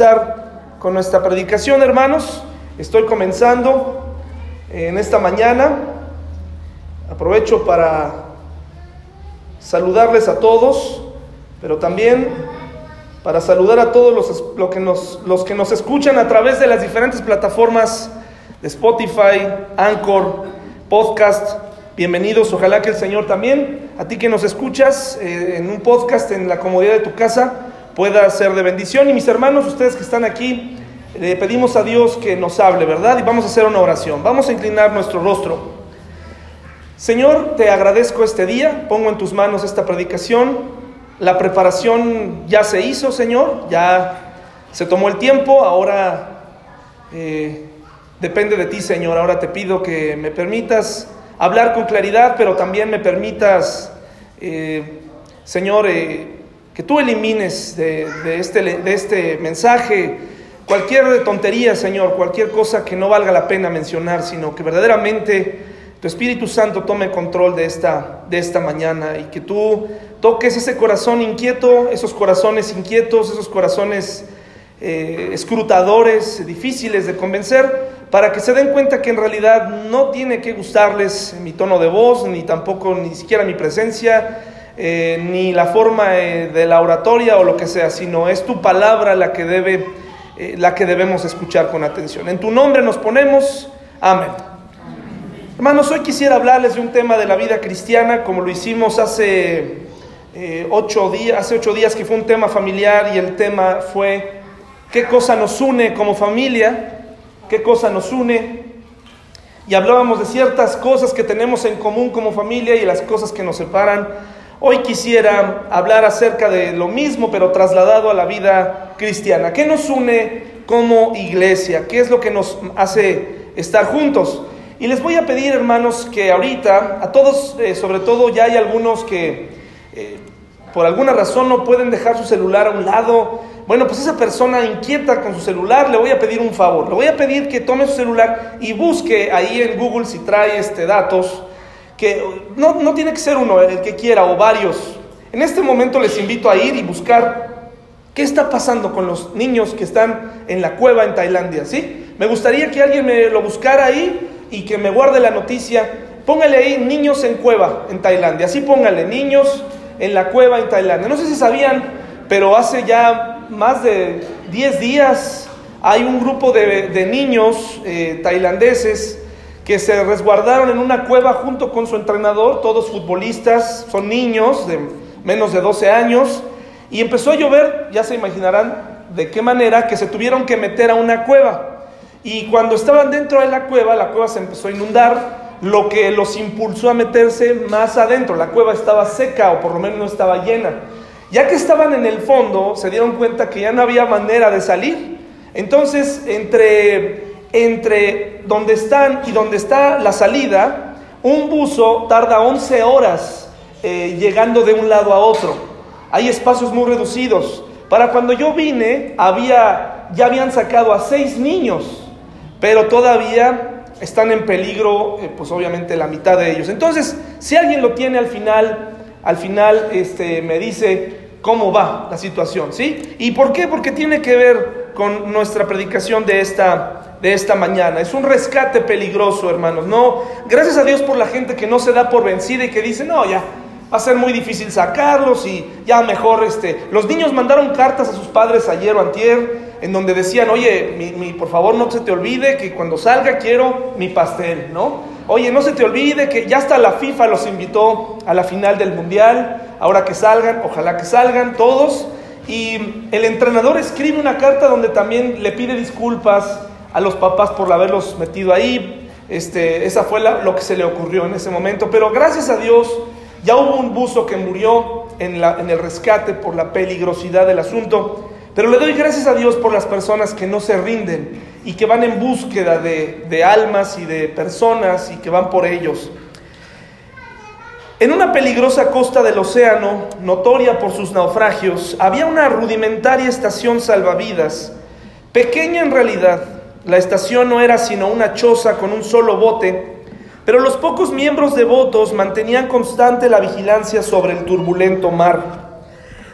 comenzar con nuestra predicación, hermanos. Estoy comenzando en esta mañana. Aprovecho para saludarles a todos, pero también para saludar a todos los, que nos, los que nos escuchan a través de las diferentes plataformas de Spotify, Anchor, Podcast. Bienvenidos, ojalá que el Señor también, a ti que nos escuchas eh, en un podcast en la comodidad de tu casa, pueda ser de bendición. Y mis hermanos, ustedes que están aquí, le pedimos a Dios que nos hable, ¿verdad? Y vamos a hacer una oración. Vamos a inclinar nuestro rostro. Señor, te agradezco este día, pongo en tus manos esta predicación. La preparación ya se hizo, Señor, ya se tomó el tiempo, ahora eh, depende de ti, Señor. Ahora te pido que me permitas hablar con claridad, pero también me permitas, eh, Señor, eh, que tú elimines de, este, de este mensaje cualquier tontería, Señor, cualquier cosa que no valga la pena mencionar, sino que verdaderamente tu Espíritu Santo tome control de esta, de esta mañana y que tú toques ese corazón inquieto, esos corazones inquietos, esos corazones eh, escrutadores, difíciles de convencer, para que se den cuenta que en realidad no tiene que gustarles mi tono de voz, ni tampoco ni siquiera mi presencia, eh, ni la forma eh, de la oratoria o lo que sea, sino es tu palabra la que, debe, eh, la que debemos escuchar con atención. En tu nombre nos ponemos. Amén. Hermanos, hoy quisiera hablarles de un tema de la vida cristiana, como lo hicimos hace, ocho días, hace ocho días, que fue un tema familiar y el tema fue qué cosa nos une como familia, qué cosa nos une. Y hablábamos de ciertas cosas que tenemos en común como familia y las cosas que nos separan. Hoy quisiera hablar acerca de lo mismo, pero trasladado a la vida cristiana. ¿Qué nos une como iglesia? ¿Qué es lo que nos hace estar juntos? Y les voy a pedir, hermanos, que ahorita, a todos, eh, sobre todo ya hay algunos que eh, por alguna razón no pueden dejar su celular a un lado. Bueno, pues esa persona inquieta con su celular, le voy a pedir un favor. Le voy a pedir que tome su celular y busque ahí en Google si trae este datos que no, tiene que ser uno el que quiera o varios. En este momento les invito a ir y buscar qué está pasando con los niños que están en la cueva en Tailandia, ¿sí? Me gustaría que alguien me lo buscara ahí y que me guarde la noticia. Póngale ahí niños en cueva en Tailandia, así póngale niños en la cueva en Tailandia. No sé si sabían, pero hace ya más de 10 días hay un grupo de, niños eh, tailandeses que se resguardaron en una cueva junto con su entrenador, todos futbolistas, son niños de menos de 12 años, y empezó a llover, ya se imaginarán de qué manera, que se tuvieron que meter a una cueva. Y cuando estaban dentro de la cueva, la cueva se empezó a inundar, lo que los impulsó a meterse más adentro. La cueva estaba seca o por lo menos no estaba llena. Ya que estaban en el fondo, se dieron cuenta que ya no había manera de salir. Entonces, entre entre donde están y donde está la salida, un buzo tarda 11 horas eh, llegando de un lado a otro. Hay espacios muy reducidos. Para cuando yo vine, había, ya habían sacado a seis niños, pero todavía están en peligro, eh, pues obviamente la mitad de ellos. Entonces, si alguien lo tiene al final, al final este, me dice cómo va la situación, ¿sí? ¿Y por qué? Porque tiene que ver con nuestra predicación de esta de esta mañana. Es un rescate peligroso, hermanos. No, gracias a Dios por la gente que no se da por vencida y que dice, no, ya, va a ser muy difícil sacarlos y ya mejor, este, los niños mandaron cartas a sus padres ayer o antier en donde decían, oye, mi, por favor no se te olvide que cuando salga quiero mi pastel, ¿no? Oye, no se te olvide que ya hasta la FIFA los invitó a la final del Mundial, ahora que salgan, ojalá que salgan todos. Y el entrenador escribe una carta donde también le pide disculpas a los papás por haberlos metido ahí. Este, esa fue lo que se le ocurrió en ese momento. Pero gracias a Dios ya hubo un buzo que murió en, la, en el rescate por la peligrosidad del asunto. Pero le doy gracias a Dios por las personas que no se rinden y que van en búsqueda de, de almas y de personas y que van por ellos. En una peligrosa costa del océano, notoria por sus naufragios, había una rudimentaria estación salvavidas, pequeña en realidad, la estación no era sino una choza con un solo bote, pero los pocos miembros devotos mantenían constante la vigilancia sobre el turbulento mar.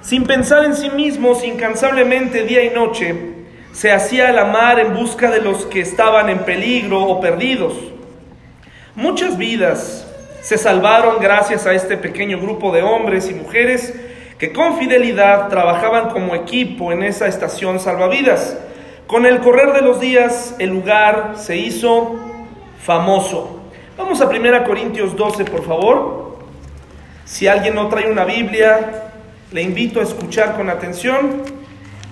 Sin pensar en sí mismos incansablemente día y noche, se hacía la mar en busca de los que estaban en peligro o perdidos. Muchas vidas se salvaron gracias a este pequeño grupo de hombres y mujeres que con fidelidad trabajaban como equipo en esa estación salvavidas. Con el correr de los días, el lugar se hizo famoso. Vamos a 1 Corintios 12, por favor. Si alguien no trae una Biblia, le invito a escuchar con atención.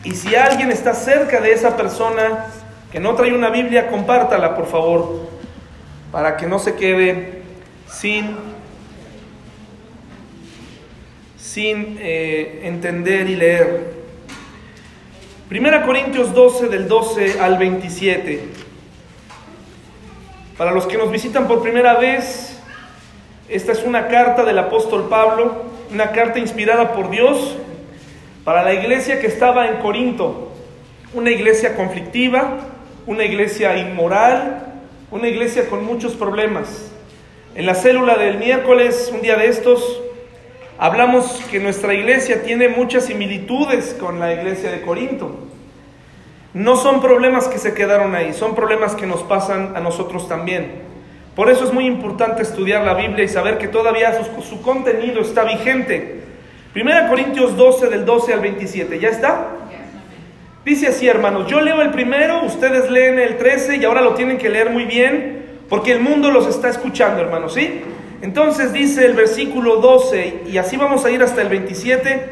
Y si alguien está cerca de esa persona que no trae una Biblia, compártala, por favor para que no se quede sin, sin eh, entender y leer. Primera Corintios 12 del 12 al 27. Para los que nos visitan por primera vez, esta es una carta del apóstol Pablo, una carta inspirada por Dios para la iglesia que estaba en Corinto, una iglesia conflictiva, una iglesia inmoral, una iglesia con muchos problemas. En la célula del miércoles, un día de estos, hablamos que nuestra iglesia tiene muchas similitudes con la iglesia de Corinto. No son problemas que se quedaron ahí, son problemas que nos pasan a nosotros también. Por eso es muy importante estudiar la Biblia y saber que todavía su, contenido está vigente. Primera Corintios 12 del 12 al 27, ¿ya está? Dice así, hermanos, yo leo el primero, ustedes leen el 13 y ahora lo tienen que leer muy bien porque el mundo los está escuchando, hermanos, ¿sí? Entonces dice el versículo 12 y así vamos a ir hasta el 27.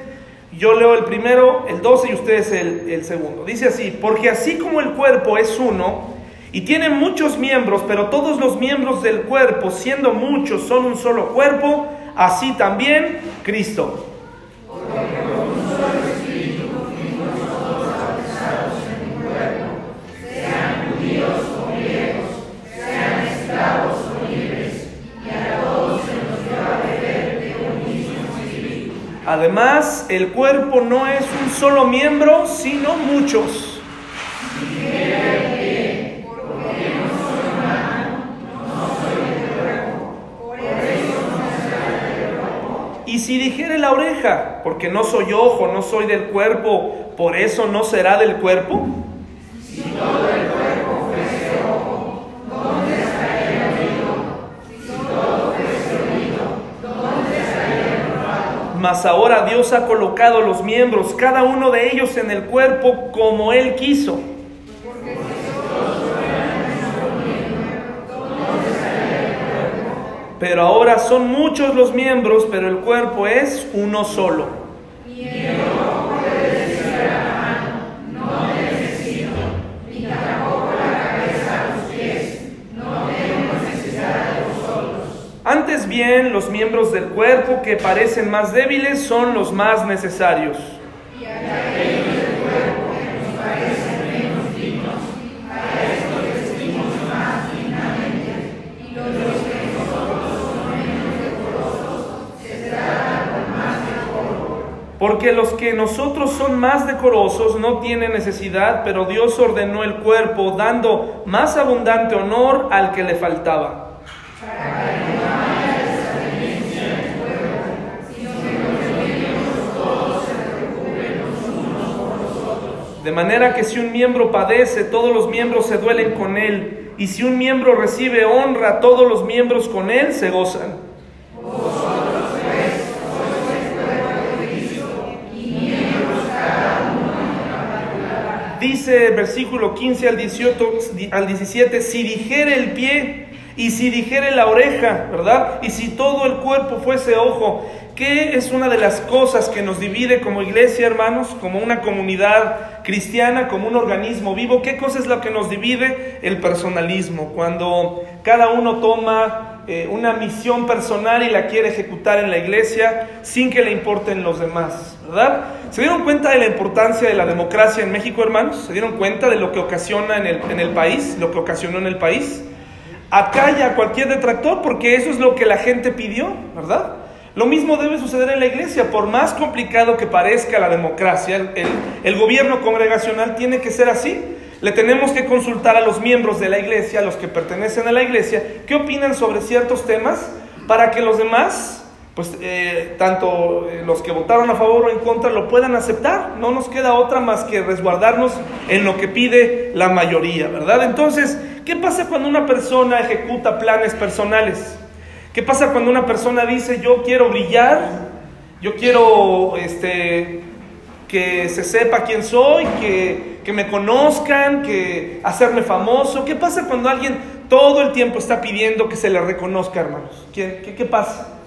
Yo leo el primero, el 12 y ustedes el, el segundo. Dice así, porque así como el cuerpo es uno y tiene muchos miembros, pero todos los miembros del cuerpo, siendo muchos, son un solo cuerpo, así también Cristo. Además, el cuerpo no es un solo miembro, sino muchos. Y si dijere la oreja, porque no soy ojo, no soy del cuerpo, por eso no será del cuerpo. Mas ahora Dios ha colocado los miembros, cada uno de ellos en el cuerpo como Él quiso. Pero ahora son muchos los miembros, pero el cuerpo es uno solo. Bien, los miembros del cuerpo que parecen más débiles son los más necesarios. Porque los que nosotros son más decorosos no tienen necesidad, pero Dios ordenó el cuerpo dando más abundante honor al que le faltaba. De manera que si un miembro padece, todos los miembros se duelen con él. Y si un miembro recibe honra, todos los miembros con él se gozan. Dice versículo 15 al, 18, al 17, si dijere el pie y si dijere la oreja, ¿verdad? Y si todo el cuerpo fuese ojo, ¿Qué es una de las cosas que nos divide como iglesia, hermanos, como una comunidad cristiana, como un organismo vivo? ¿Qué cosa es lo que nos divide? El personalismo, cuando cada uno toma eh, una misión personal y la quiere ejecutar en la iglesia sin que le importen los demás, ¿verdad? ¿Se dieron cuenta de la importancia de la democracia en México, hermanos? ¿Se dieron cuenta de lo que ocasiona en el, en el país, lo que ocasionó en el país? Acalla a cualquier detractor porque eso es lo que la gente pidió, ¿verdad? Lo mismo debe suceder en la iglesia. Por más complicado que parezca la democracia, el, gobierno congregacional tiene que ser así. Le tenemos que consultar a los miembros de la iglesia, a los que pertenecen a la iglesia, qué opinan sobre ciertos temas para que los demás pues eh, tanto eh, los que votaron a favor o en contra lo puedan aceptar. No nos queda otra más que resguardarnos en lo que pide la mayoría, ¿verdad? Entonces, ¿qué pasa cuando una persona ejecuta planes personales? ¿Qué pasa cuando una persona dice yo quiero brillar, yo quiero este, que se sepa quién soy, que, que me conozcan, que hacerme famoso? ¿Qué pasa cuando alguien todo el tiempo está pidiendo que se le reconozca, hermanos? ¿Qué, qué, qué pasa?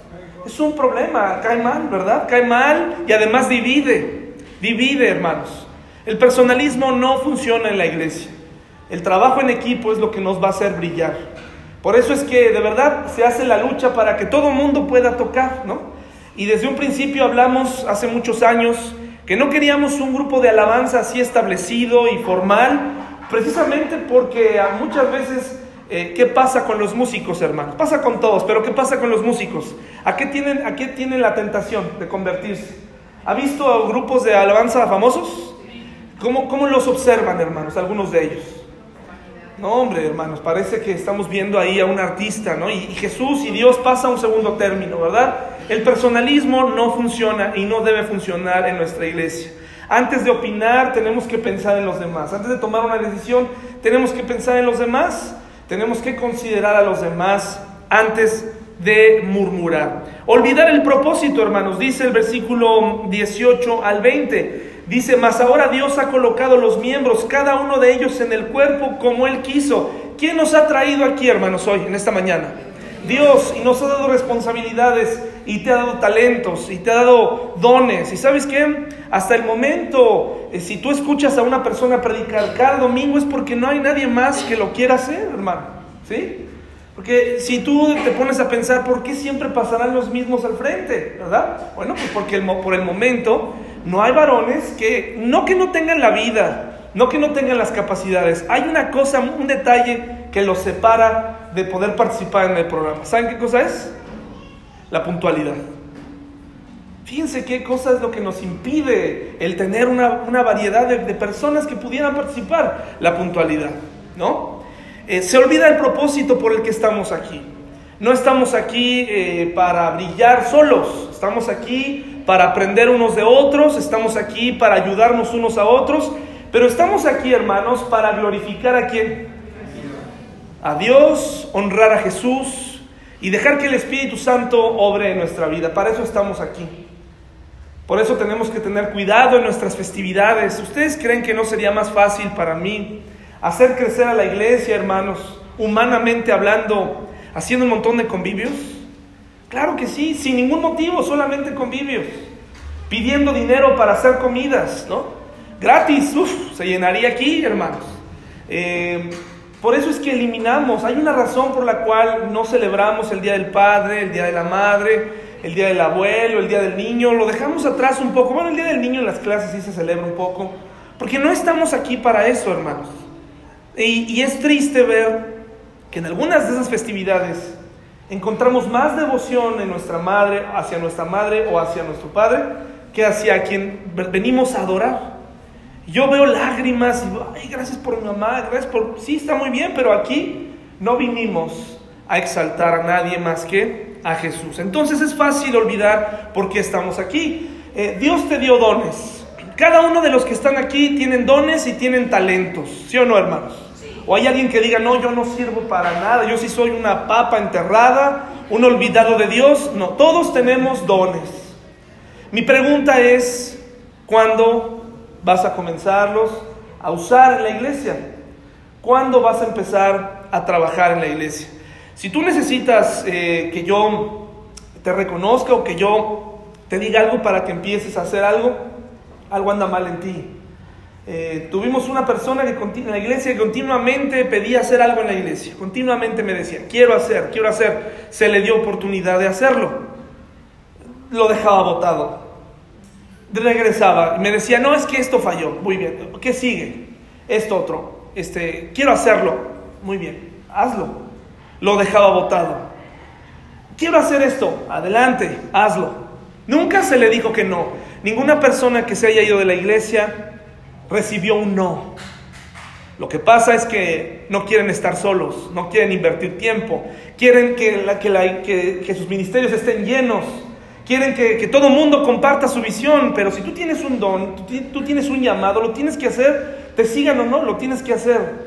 Es un problema, cae mal, ¿verdad? Cae mal y además divide, divide, hermanos. El personalismo no funciona en la iglesia. El trabajo en equipo es lo que nos va a hacer brillar. Por eso es que de verdad se hace la lucha para que todo mundo pueda tocar, ¿no? Y desde un principio hablamos hace muchos años que no queríamos un grupo de alabanza así establecido y formal, precisamente porque muchas veces eh, ¿Qué pasa con los músicos, hermanos? Pasa con todos, pero ¿qué pasa con los músicos? ¿A qué tienen, a qué tienen la tentación de convertirse? ¿Ha visto a grupos de alabanza famosos? ¿Cómo, ¿Cómo los observan, hermanos, algunos de ellos? No, hombre, hermanos, parece que estamos viendo ahí a un artista, ¿no? Y, Jesús y Dios pasa a un segundo término, ¿verdad? El personalismo no funciona y no debe funcionar en nuestra iglesia. Antes de opinar, tenemos que pensar en los demás. Antes de tomar una decisión, tenemos que pensar en los demás. Tenemos que considerar a los demás antes de murmurar. Olvidar el propósito, hermanos, dice el versículo 18 al 20. Dice, mas ahora Dios ha colocado los miembros, cada uno de ellos en el cuerpo como Él quiso. ¿Quién nos ha traído aquí, hermanos, hoy, en esta mañana? Dios, y nos ha dado responsabilidades, y te ha dado talentos, y te ha dado dones. ¿Y sabes qué? Hasta el momento, eh, si tú escuchas a una persona predicar cada domingo es porque no hay nadie más que lo quiera hacer, hermano. ¿Sí? Porque si tú te pones a pensar, ¿por qué siempre pasarán los mismos al frente? ¿Verdad? Bueno, pues porque por el momento no hay varones que, no que no tengan la vida, no que no tengan las capacidades, hay una cosa, un detalle que los separa de poder participar en el programa. ¿Saben qué cosa es? La puntualidad. Fíjense qué cosa es lo que nos impide el tener una, variedad de, personas que pudieran participar, la puntualidad, ¿no? Eh, se olvida el propósito por el que estamos aquí. No estamos aquí eh, para brillar solos, estamos aquí para aprender unos de otros, estamos aquí para ayudarnos unos a otros, pero estamos aquí, hermanos, para glorificar a quién? A Dios, honrar a Jesús y dejar que el Espíritu Santo obre en nuestra vida. Para eso estamos aquí. Por eso tenemos que tener cuidado en nuestras festividades. ¿Ustedes creen que no sería más fácil para mí hacer crecer a la iglesia, hermanos, humanamente hablando, haciendo un montón de convivios? Claro que sí, sin ningún motivo, solamente convivios. Pidiendo dinero para hacer comidas, ¿no? Gratis, uff, se llenaría aquí, hermanos. Eh, por eso es que eliminamos, hay una razón por la cual no celebramos el Día del Padre, el Día de la Madre, el día del abuelo, el día del niño, lo dejamos atrás un poco. Bueno, el día del niño en las clases sí se celebra un poco, porque no estamos aquí para eso, hermanos. Y, y es triste ver que en algunas de esas festividades encontramos más devoción en nuestra madre, hacia nuestra madre o hacia nuestro padre, que hacia quien venimos a adorar. Yo veo lágrimas y ay, gracias por mi mamá, gracias por... Sí, está muy bien, pero aquí no vinimos a exaltar a nadie más que a Jesús. Entonces es fácil olvidar por qué estamos aquí. Eh, Dios te dio dones. Cada uno de los que están aquí tienen dones y tienen talentos, ¿sí o no, hermanos? O hay alguien que diga, no, yo no sirvo para nada, yo sí soy una papa enterrada, un olvidado de Dios. No, todos tenemos dones. Mi pregunta es, ¿cuándo vas a comenzarlos a usar en la iglesia? ¿Cuándo vas a empezar a trabajar en la iglesia? Si tú necesitas eh, que yo te reconozca o que yo te diga algo para que empieces a hacer algo, algo anda mal en ti. Eh, tuvimos una persona que en la iglesia que continuamente pedía hacer algo en la iglesia, continuamente me decía, quiero hacer, quiero hacer, se le dio oportunidad de hacerlo, lo dejaba botado, regresaba, me decía, no, es que esto falló, muy bien, ¿qué sigue? Esto otro, este, quiero hacerlo, muy bien, hazlo, lo dejaba botado. Quiero hacer esto, adelante, hazlo. Nunca se le dijo que no. Ninguna persona que se haya ido de la iglesia recibió un no. Lo que pasa es que no quieren estar solos, no quieren invertir tiempo, quieren que, la, que, la, que, sus ministerios estén llenos. quieren que, que todo mundo comparta su visión, pero si tú tienes un don, tú, tú tienes un llamado, lo tienes que hacer, te sigan o no, lo tienes que hacer.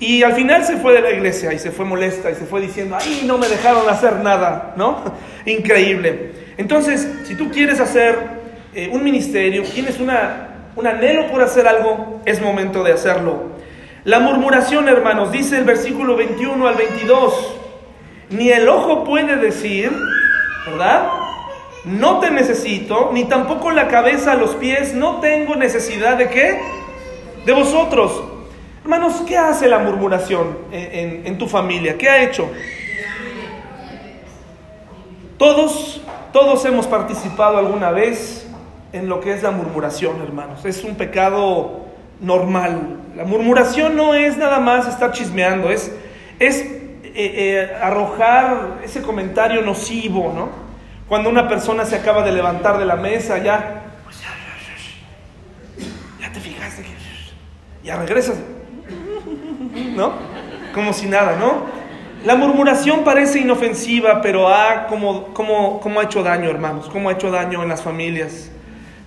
Y al final se fue de la iglesia y se fue molesta y se fue diciendo, ay, no me dejaron hacer nada, ¿no? Increíble. Entonces, si tú quieres hacer eh, un ministerio, tienes una, un anhelo por hacer algo, es momento de hacerlo. La murmuración, hermanos, dice el versículo 21 al 22, ni el ojo puede decir, ¿verdad? No te necesito, ni tampoco la cabeza a los pies, no tengo necesidad de qué? De vosotros. Hermanos, ¿qué hace la murmuración en, en tu familia? ¿Qué ha hecho? Todos, todos hemos participado alguna vez en lo que es la murmuración, hermanos. Es un pecado normal. La murmuración no es nada más estar chismeando, es, es eh, eh, arrojar ese comentario nocivo, ¿no? Cuando una persona se acaba de levantar de la mesa, ya, pues ya, te fijaste que ya regresas, ¿no? Como si nada, ¿no? La murmuración parece inofensiva, pero ah, como, como, como ha hecho daño, hermanos, como ha hecho daño en las familias.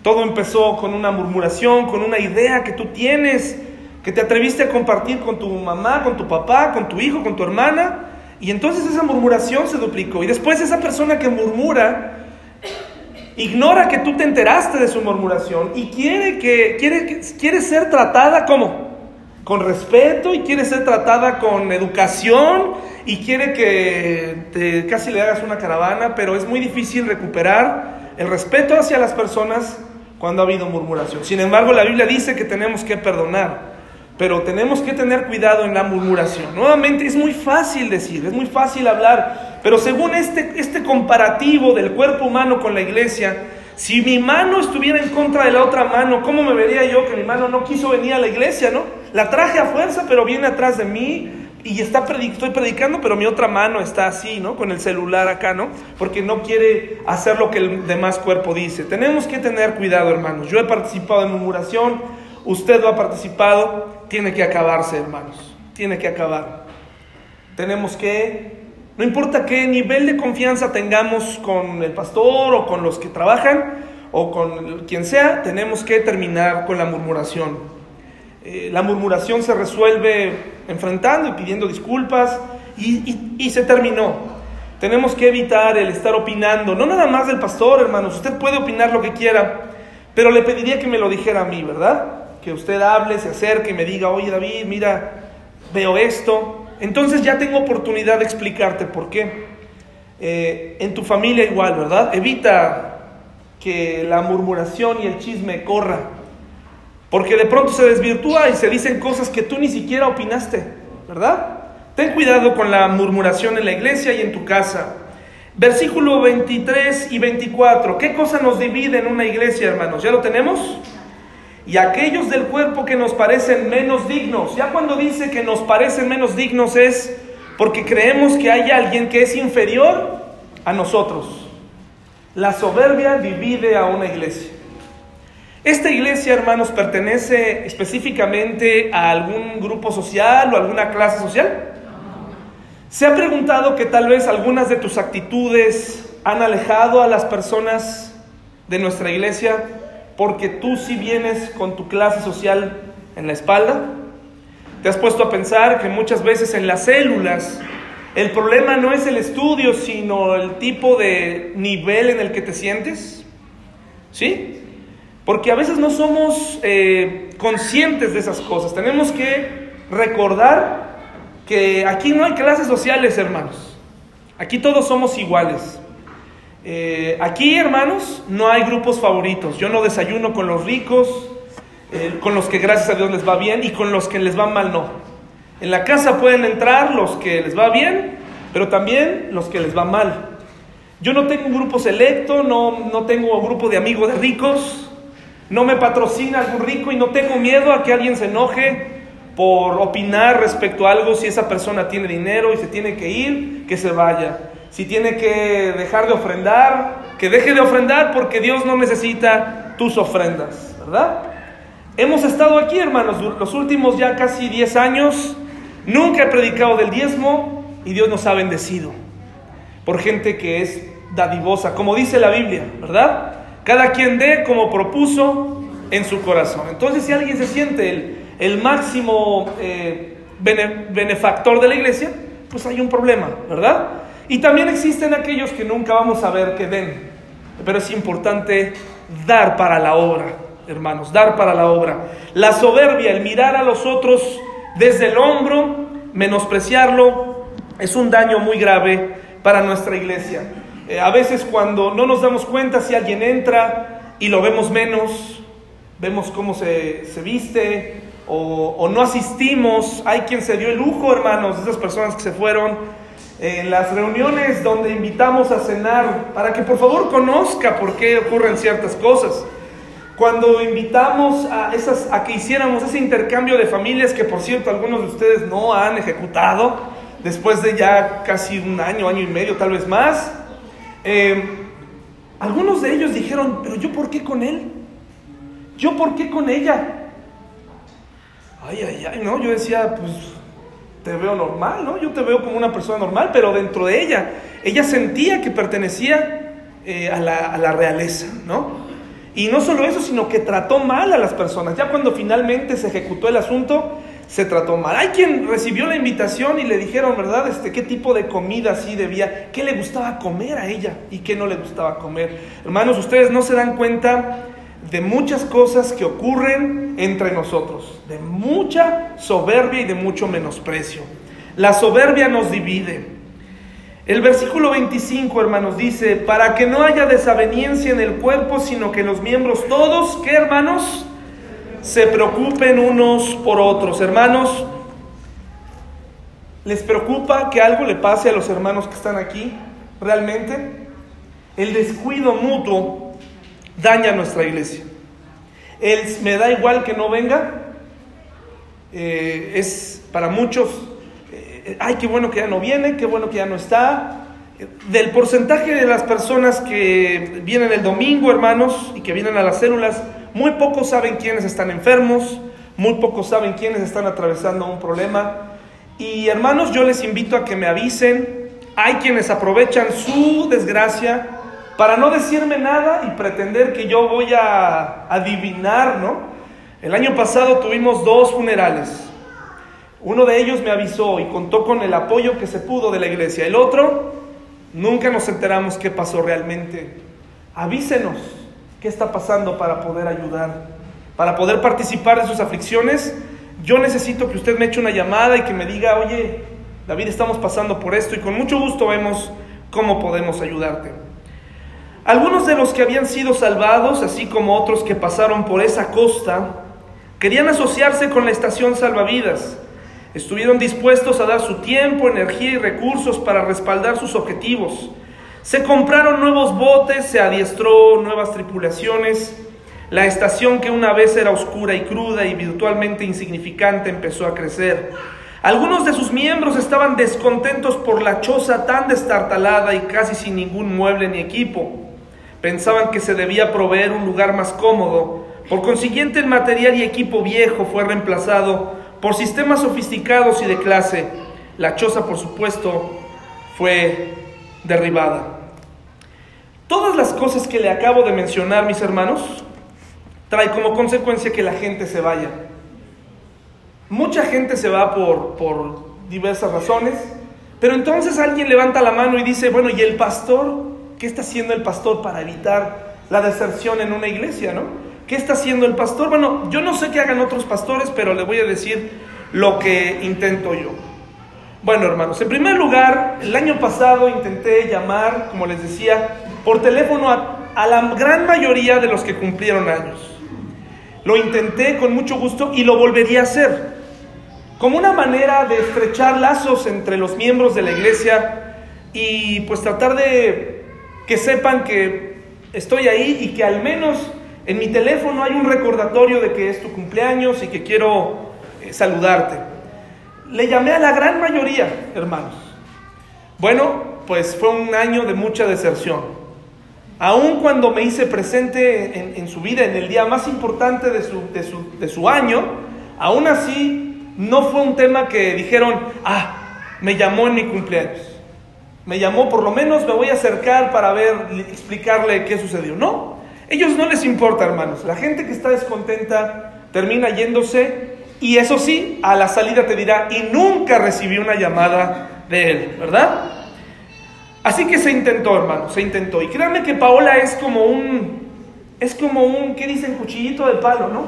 Todo empezó con una murmuración, con una idea que tú tienes, que te atreviste a compartir con tu mamá, con tu papá, con tu hijo, con tu hermana, y entonces esa murmuración se duplicó. Y después esa persona que murmura ignora que tú te enteraste de su murmuración y quiere, que, quiere, quiere ser tratada como con respeto y quiere ser tratada con educación y quiere que te, casi le hagas una caravana, pero es muy difícil recuperar el respeto hacia las personas cuando ha habido murmuración. Sin embargo, la Biblia dice que tenemos que perdonar, pero tenemos que tener cuidado en la murmuración. Nuevamente, es muy fácil decir, es muy fácil hablar, pero según este, este comparativo del cuerpo humano con la iglesia, si mi mano estuviera en contra de la otra mano, ¿cómo me vería yo que mi mano no quiso venir a la iglesia, no? La traje a fuerza, pero viene atrás de mí y está estoy predicando, pero mi otra mano está así, ¿no? Con el celular acá, ¿no? Porque no quiere hacer lo que el demás cuerpo dice. Tenemos que tener cuidado, hermanos. Yo he participado en murmuración, usted lo ha participado, tiene que acabarse, hermanos. Tiene que acabar. Tenemos que no importa qué nivel de confianza tengamos con el pastor o con los que trabajan o con quien sea, tenemos que terminar con la murmuración. Eh, la murmuración se resuelve enfrentando y pidiendo disculpas y, se terminó. Tenemos que evitar el estar opinando, no nada más del pastor, hermanos, usted puede opinar lo que quiera, pero le pediría que me lo dijera a mí, ¿verdad? Que usted hable, se acerque y me diga, oye David, mira, veo esto, entonces ya tengo oportunidad de explicarte por qué. Eh, en tu familia igual, ¿verdad? Evita que la murmuración y el chisme corra, porque de pronto se desvirtúa y se dicen cosas que tú ni siquiera opinaste, ¿verdad? Ten cuidado con la murmuración en la iglesia y en tu casa. Versículo 23 y 24. ¿Qué cosa nos divide en una iglesia, hermanos? ¿Ya lo tenemos? y aquellos del cuerpo que nos parecen menos dignos. Ya cuando dice que nos parecen menos dignos es porque creemos que hay alguien que es inferior a nosotros. La soberbia divide a una iglesia. Esta iglesia, hermanos, pertenece específicamente a algún grupo social o alguna clase social. ¿Se ha preguntado que tal vez algunas de tus actitudes han alejado a las personas de nuestra iglesia? porque tú sí vienes con tu clase social en la espalda. ¿Te has puesto a pensar que muchas veces en las células el problema no es el estudio, sino el tipo de nivel en el que te sientes? ¿Sí? Porque a veces no somos eh, conscientes de esas cosas. Tenemos que recordar que aquí no hay clases sociales, hermanos. Aquí todos somos iguales. Eh, aquí, hermanos, no hay grupos favoritos. Yo no desayuno con los ricos, eh, con los que gracias a Dios les va bien y con los que les va mal no. En la casa pueden entrar los que les va bien, pero también los que les va mal. Yo no tengo un grupo selecto, no, no tengo un grupo de amigos de ricos, no me patrocina algún rico y no tengo miedo a que alguien se enoje por opinar respecto a algo si esa persona tiene dinero y se tiene que ir, que se vaya si tiene que dejar de ofrendar, que deje de ofrendar porque Dios no necesita tus ofrendas, ¿verdad? Hemos estado aquí, hermanos, los últimos ya casi 10 años, nunca he predicado del diezmo y Dios nos ha bendecido por gente que es dadivosa, como dice la Biblia, ¿verdad? Cada quien dé como propuso en su corazón. Entonces, si alguien se siente el, máximo eh, benefactor de la iglesia, pues hay un problema, ¿verdad? Y también existen aquellos que nunca vamos a ver que den, pero es importante dar para la obra, hermanos, dar para la obra. La soberbia, el mirar a los otros desde el hombro, menospreciarlo, es un daño muy grave para nuestra iglesia. Eh, a veces cuando no nos damos cuenta si alguien entra y lo vemos menos, vemos cómo se, viste o, no asistimos, hay quien se dio el lujo, hermanos, de esas personas que se fueron en las reuniones donde invitamos a cenar, para que por favor conozca por qué ocurren ciertas cosas. Cuando invitamos a, esas, a que hiciéramos ese intercambio de familias que por cierto algunos de ustedes no han ejecutado, después de ya casi un año, año y medio, tal vez más, eh, algunos de ellos dijeron, pero yo por qué con él? ¿Yo por qué con ella? Ay, ay, ay, no, yo decía, pues te veo normal, ¿no? Yo te veo como una persona normal, pero dentro de ella, ella sentía que pertenecía eh, a, la, a la realeza, ¿no? Y no solo eso, sino que trató mal a las personas. Ya cuando finalmente se ejecutó el asunto, se trató mal. Hay quien recibió la invitación y le dijeron, ¿verdad? Este, ¿Qué tipo de comida sí debía? ¿Qué le gustaba comer a ella y qué no le gustaba comer? Hermanos, ustedes no se dan cuenta de muchas cosas que ocurren entre nosotros, de mucha soberbia y de mucho menosprecio. La soberbia nos divide. El versículo 25, hermanos, dice, para que no haya desaveniencia en el cuerpo, sino que los miembros todos, ¿qué hermanos? Se preocupen unos por otros. Hermanos, ¿les preocupa que algo le pase a los hermanos que están aquí? ¿Realmente? El descuido mutuo daña nuestra iglesia. El me da igual que no venga, eh, es para muchos, eh, ay, qué bueno que ya no viene, qué bueno que ya no está. Del porcentaje de las personas que vienen el domingo, hermanos, y que vienen a las células, muy pocos saben quiénes están enfermos, muy pocos saben quiénes están atravesando un problema. Y hermanos, yo les invito a que me avisen. Hay quienes aprovechan su desgracia para no decirme nada y pretender que yo voy a adivinar, ¿no? El año pasado tuvimos dos funerales. Uno de ellos me avisó y contó con el apoyo que se pudo de la iglesia. El otro, nunca nos enteramos qué pasó realmente. Avísenos qué está pasando para poder ayudar, para poder participar de sus aflicciones. Yo necesito que usted me eche una llamada y que me diga, oye, David, estamos pasando por esto y con mucho gusto vemos cómo podemos ayudarte. Algunos de los que habían sido salvados, así como otros que pasaron por esa costa, querían asociarse con la estación salvavidas. Estuvieron dispuestos a dar su tiempo, energía y recursos para respaldar sus objetivos. Se compraron nuevos botes, se adiestró nuevas tripulaciones. La estación que una vez era oscura y cruda y virtualmente insignificante empezó a crecer. Algunos de sus miembros estaban descontentos por la choza tan destartalada y casi sin ningún mueble ni equipo. Pensaban que se debía proveer un lugar más cómodo. Por consiguiente, el material y equipo viejo fue reemplazado por sistemas sofisticados y de clase. La choza, por supuesto, fue derribada. Todas las cosas que le acabo de mencionar, mis hermanos, trae como consecuencia que la gente se vaya. Mucha gente se va por, por diversas razones, pero entonces alguien levanta la mano y dice, bueno, ¿y el pastor? ¿Qué está haciendo el pastor para evitar la deserción en una iglesia, no? ¿Qué está haciendo el pastor? Bueno, yo no sé qué hagan otros pastores, pero le voy a decir lo que intento yo. Bueno, hermanos, en primer lugar, el año pasado intenté llamar, como les decía, por teléfono a, la gran mayoría de los que cumplieron años. Lo intenté con mucho gusto y lo volvería a hacer, como una manera de estrechar lazos entre los miembros de la iglesia y pues tratar de que sepan que estoy ahí y que al menos en mi teléfono hay un recordatorio de que es tu cumpleaños y que quiero eh, saludarte. Le llamé a la gran mayoría, hermanos. Bueno, pues fue un año de mucha deserción. Aun cuando me hice presente en, su vida, en el día más importante de su, de, su, año, aún así no fue un tema que dijeron, ah, me llamó en mi cumpleaños. me llamó, por lo menos me voy a acercar para ver, explicarle qué sucedió. No, ellos no les importa, hermanos. La gente que está descontenta termina yéndose y eso sí, a la salida te dirá, y nunca recibí una llamada de él, ¿verdad? Así que se intentó, hermano, se intentó. Y créanme que Paola es como un, es como un, ¿qué dicen? Cuchillito de palo, ¿no?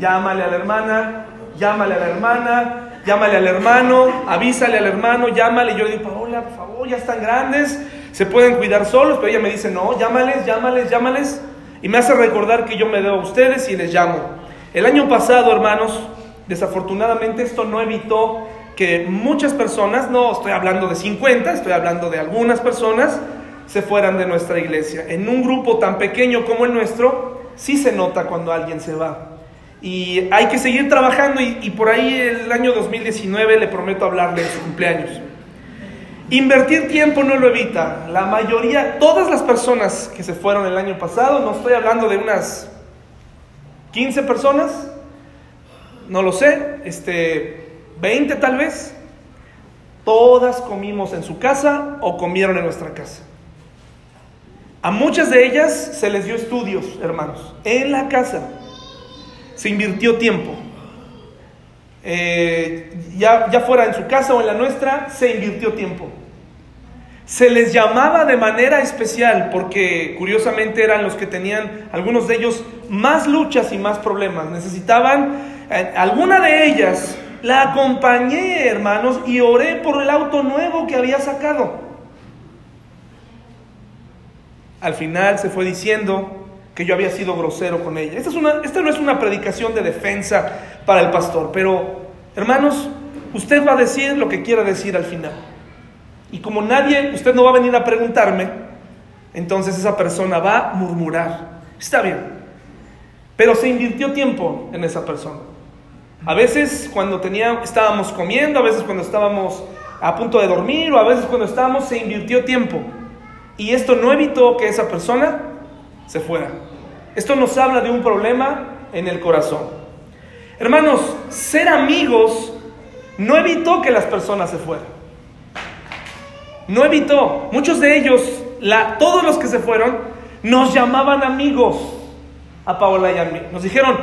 Llámale a la hermana, llámale a la hermana, llámale al hermano, avísale al hermano, llámale. Yo le digo, Paola, por favor, ya están grandes, se pueden cuidar solos. Pero ella me dice, no, llámales, llámales, llámales. Y me hace recordar que yo me debo a ustedes y les llamo. El año pasado, hermanos, desafortunadamente esto no evitó que muchas personas, no estoy hablando de 50, estoy hablando de algunas personas, se fueran de nuestra iglesia. En un grupo tan pequeño como el nuestro, sí se nota cuando alguien se va. Y hay que seguir trabajando y, por ahí el año 2019 le prometo hablarle de su cumpleaños. Invertir tiempo no lo evita. La mayoría, todas las personas que se fueron el año pasado, no estoy hablando de unas 15 personas, no lo sé, este, 20 tal vez, todas comimos en su casa o comieron en nuestra casa. A muchas de ellas se les dio estudios, hermanos, en la casa se invirtió tiempo. Eh, ya, ya fuera en su casa o en la nuestra, se invirtió tiempo. Se les llamaba de manera especial porque curiosamente eran los que tenían, algunos de ellos, más luchas y más problemas. Necesitaban, eh, alguna de ellas, la acompañé, hermanos, y oré por el auto nuevo que había sacado. Al final se fue diciendo, que yo había sido grosero con ella. Esta, es una, esta no es una predicación de defensa para el pastor, pero hermanos, usted va a decir lo que quiera decir al final. Y como nadie, usted no va a venir a preguntarme, entonces esa persona va a murmurar. Está bien. Pero se invirtió tiempo en esa persona. A veces cuando estábamos comiendo, a veces cuando estábamos a punto de dormir o a veces cuando estábamos, se invirtió tiempo. Y esto no evitó que esa persona se fuera. Esto nos habla de un problema en el corazón. Hermanos, ser amigos no evitó que las personas se fueran. No evitó. Muchos de ellos, todos los que se fueron, nos llamaban amigos a Paola y a mí. Nos dijeron,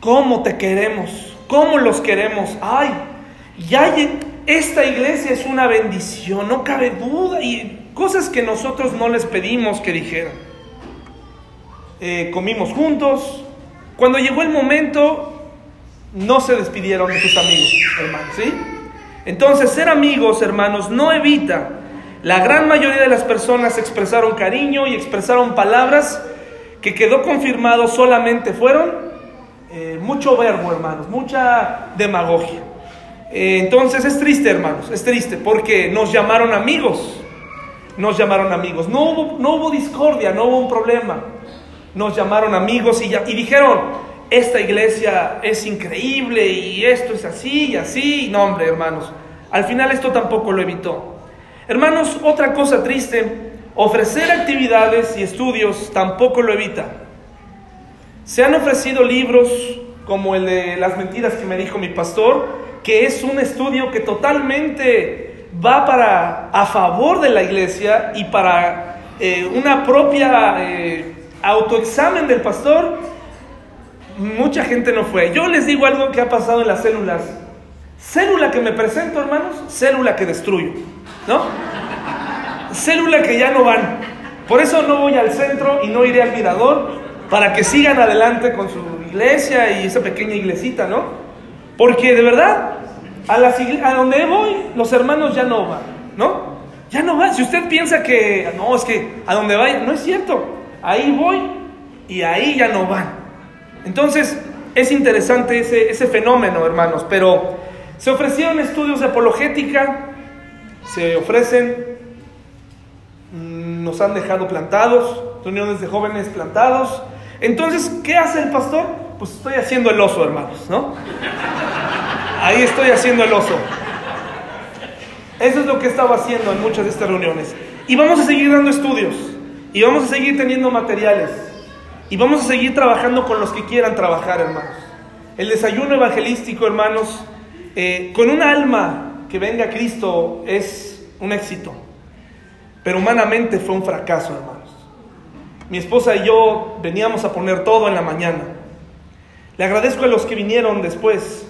¿cómo te queremos? ¿Cómo los queremos? Ay, ya esta iglesia es una bendición, no cabe duda. Y cosas que nosotros no les pedimos que dijeran. Eh, comimos juntos. Cuando llegó el momento, no se despidieron de sus amigos, hermanos, ¿sí? Entonces, ser amigos, hermanos, no evita. La gran mayoría de las personas expresaron cariño y expresaron palabras que quedó confirmado solamente fueron eh, mucho verbo, hermanos, mucha demagogia. Eh, entonces es triste, hermanos, es triste porque nos llamaron amigos, nos llamaron amigos. No hubo, no hubo discordia, no hubo un problema nos llamaron amigos y, ya, y dijeron, esta iglesia es increíble y esto es así y así. No, hombre, hermanos, al final esto tampoco lo evitó. Hermanos, otra cosa triste, ofrecer actividades y estudios tampoco lo evita. Se han ofrecido libros como el de las mentiras que me dijo mi pastor, que es un estudio que totalmente va para a favor de la iglesia y para eh, una propia eh, autoexamen del pastor, mucha gente no fue. Yo les digo algo que ha pasado en las células. Célula que me presento, hermanos, célula que destruyo, ¿no? Célula que ya no van. Por eso no voy al centro y no iré al mirador para que sigan adelante con su iglesia y esa pequeña iglesita, ¿no? Porque de verdad, a, donde voy, los hermanos ya no van, ¿no? Ya no van. Si usted piensa que, no, es que a donde vaya, no es cierto ahí voy y ahí ya no van. Entonces, es interesante ese, ese fenómeno, hermanos, pero se ofrecieron estudios de apologética, se ofrecen, mm, nos han dejado plantados, reuniones de jóvenes plantados. Entonces, ¿qué hace el pastor? Pues estoy haciendo el oso, hermanos, ¿no? Ahí estoy haciendo el oso. Eso es lo que estaba haciendo en muchas de estas reuniones. Y vamos a seguir dando estudios. Y vamos a seguir teniendo materiales. Y vamos a seguir trabajando con los que quieran trabajar, hermanos. El desayuno evangelístico, hermanos, eh, con un alma que venga a Cristo es un éxito. pero humanamente fue un fracaso, hermanos. Mi esposa y yo veníamos a poner todo en la mañana. Le agradezco a los que vinieron después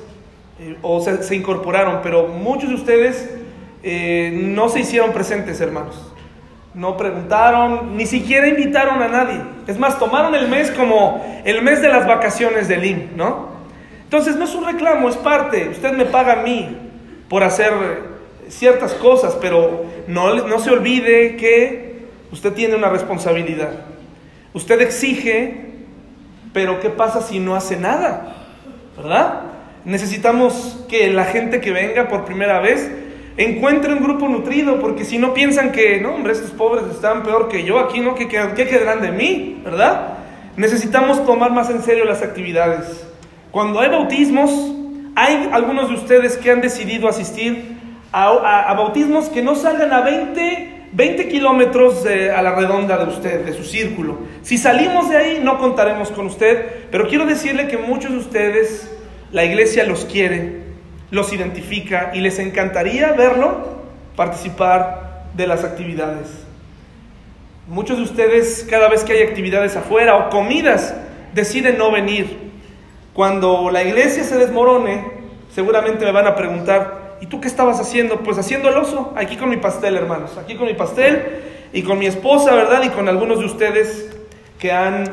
eh, o se, incorporaron, pero muchos de ustedes eh, no se hicieron presentes, hermanos. No preguntaron, ni siquiera invitaron a nadie. Es más, tomaron el mes como el mes de las vacaciones del IN, ¿no? Entonces no es un reclamo, es parte. Usted me paga a mí por hacer ciertas cosas, pero no, no se olvide que usted tiene una responsabilidad. Usted exige, pero ¿qué pasa si no hace nada? ¿Verdad? Necesitamos que la gente que venga por primera vez encuentre un grupo nutrido, porque si no piensan que, no, hombre, estos pobres están peor que yo aquí, ¿no? ¿Qué, quedarán de mí? ¿Verdad? Necesitamos tomar más en serio las actividades. Cuando hay bautismos, hay algunos de ustedes que han decidido asistir a, bautismos que no salgan a 20, 20 kilómetros a la redonda de usted, de su círculo. Si salimos de ahí, no contaremos con usted, pero quiero decirle que muchos de ustedes, la iglesia los quiere, los identifica y les encantaría verlo participar de las actividades. Muchos de ustedes, cada vez que hay actividades afuera o comidas, deciden no venir. Cuando la iglesia se desmorone, seguramente me van a preguntar, ¿Y tú qué estabas haciendo? Pues haciendo el oso, aquí con mi pastel, hermanos, aquí con mi pastel y con mi esposa, ¿verdad? Y con algunos de ustedes que, han,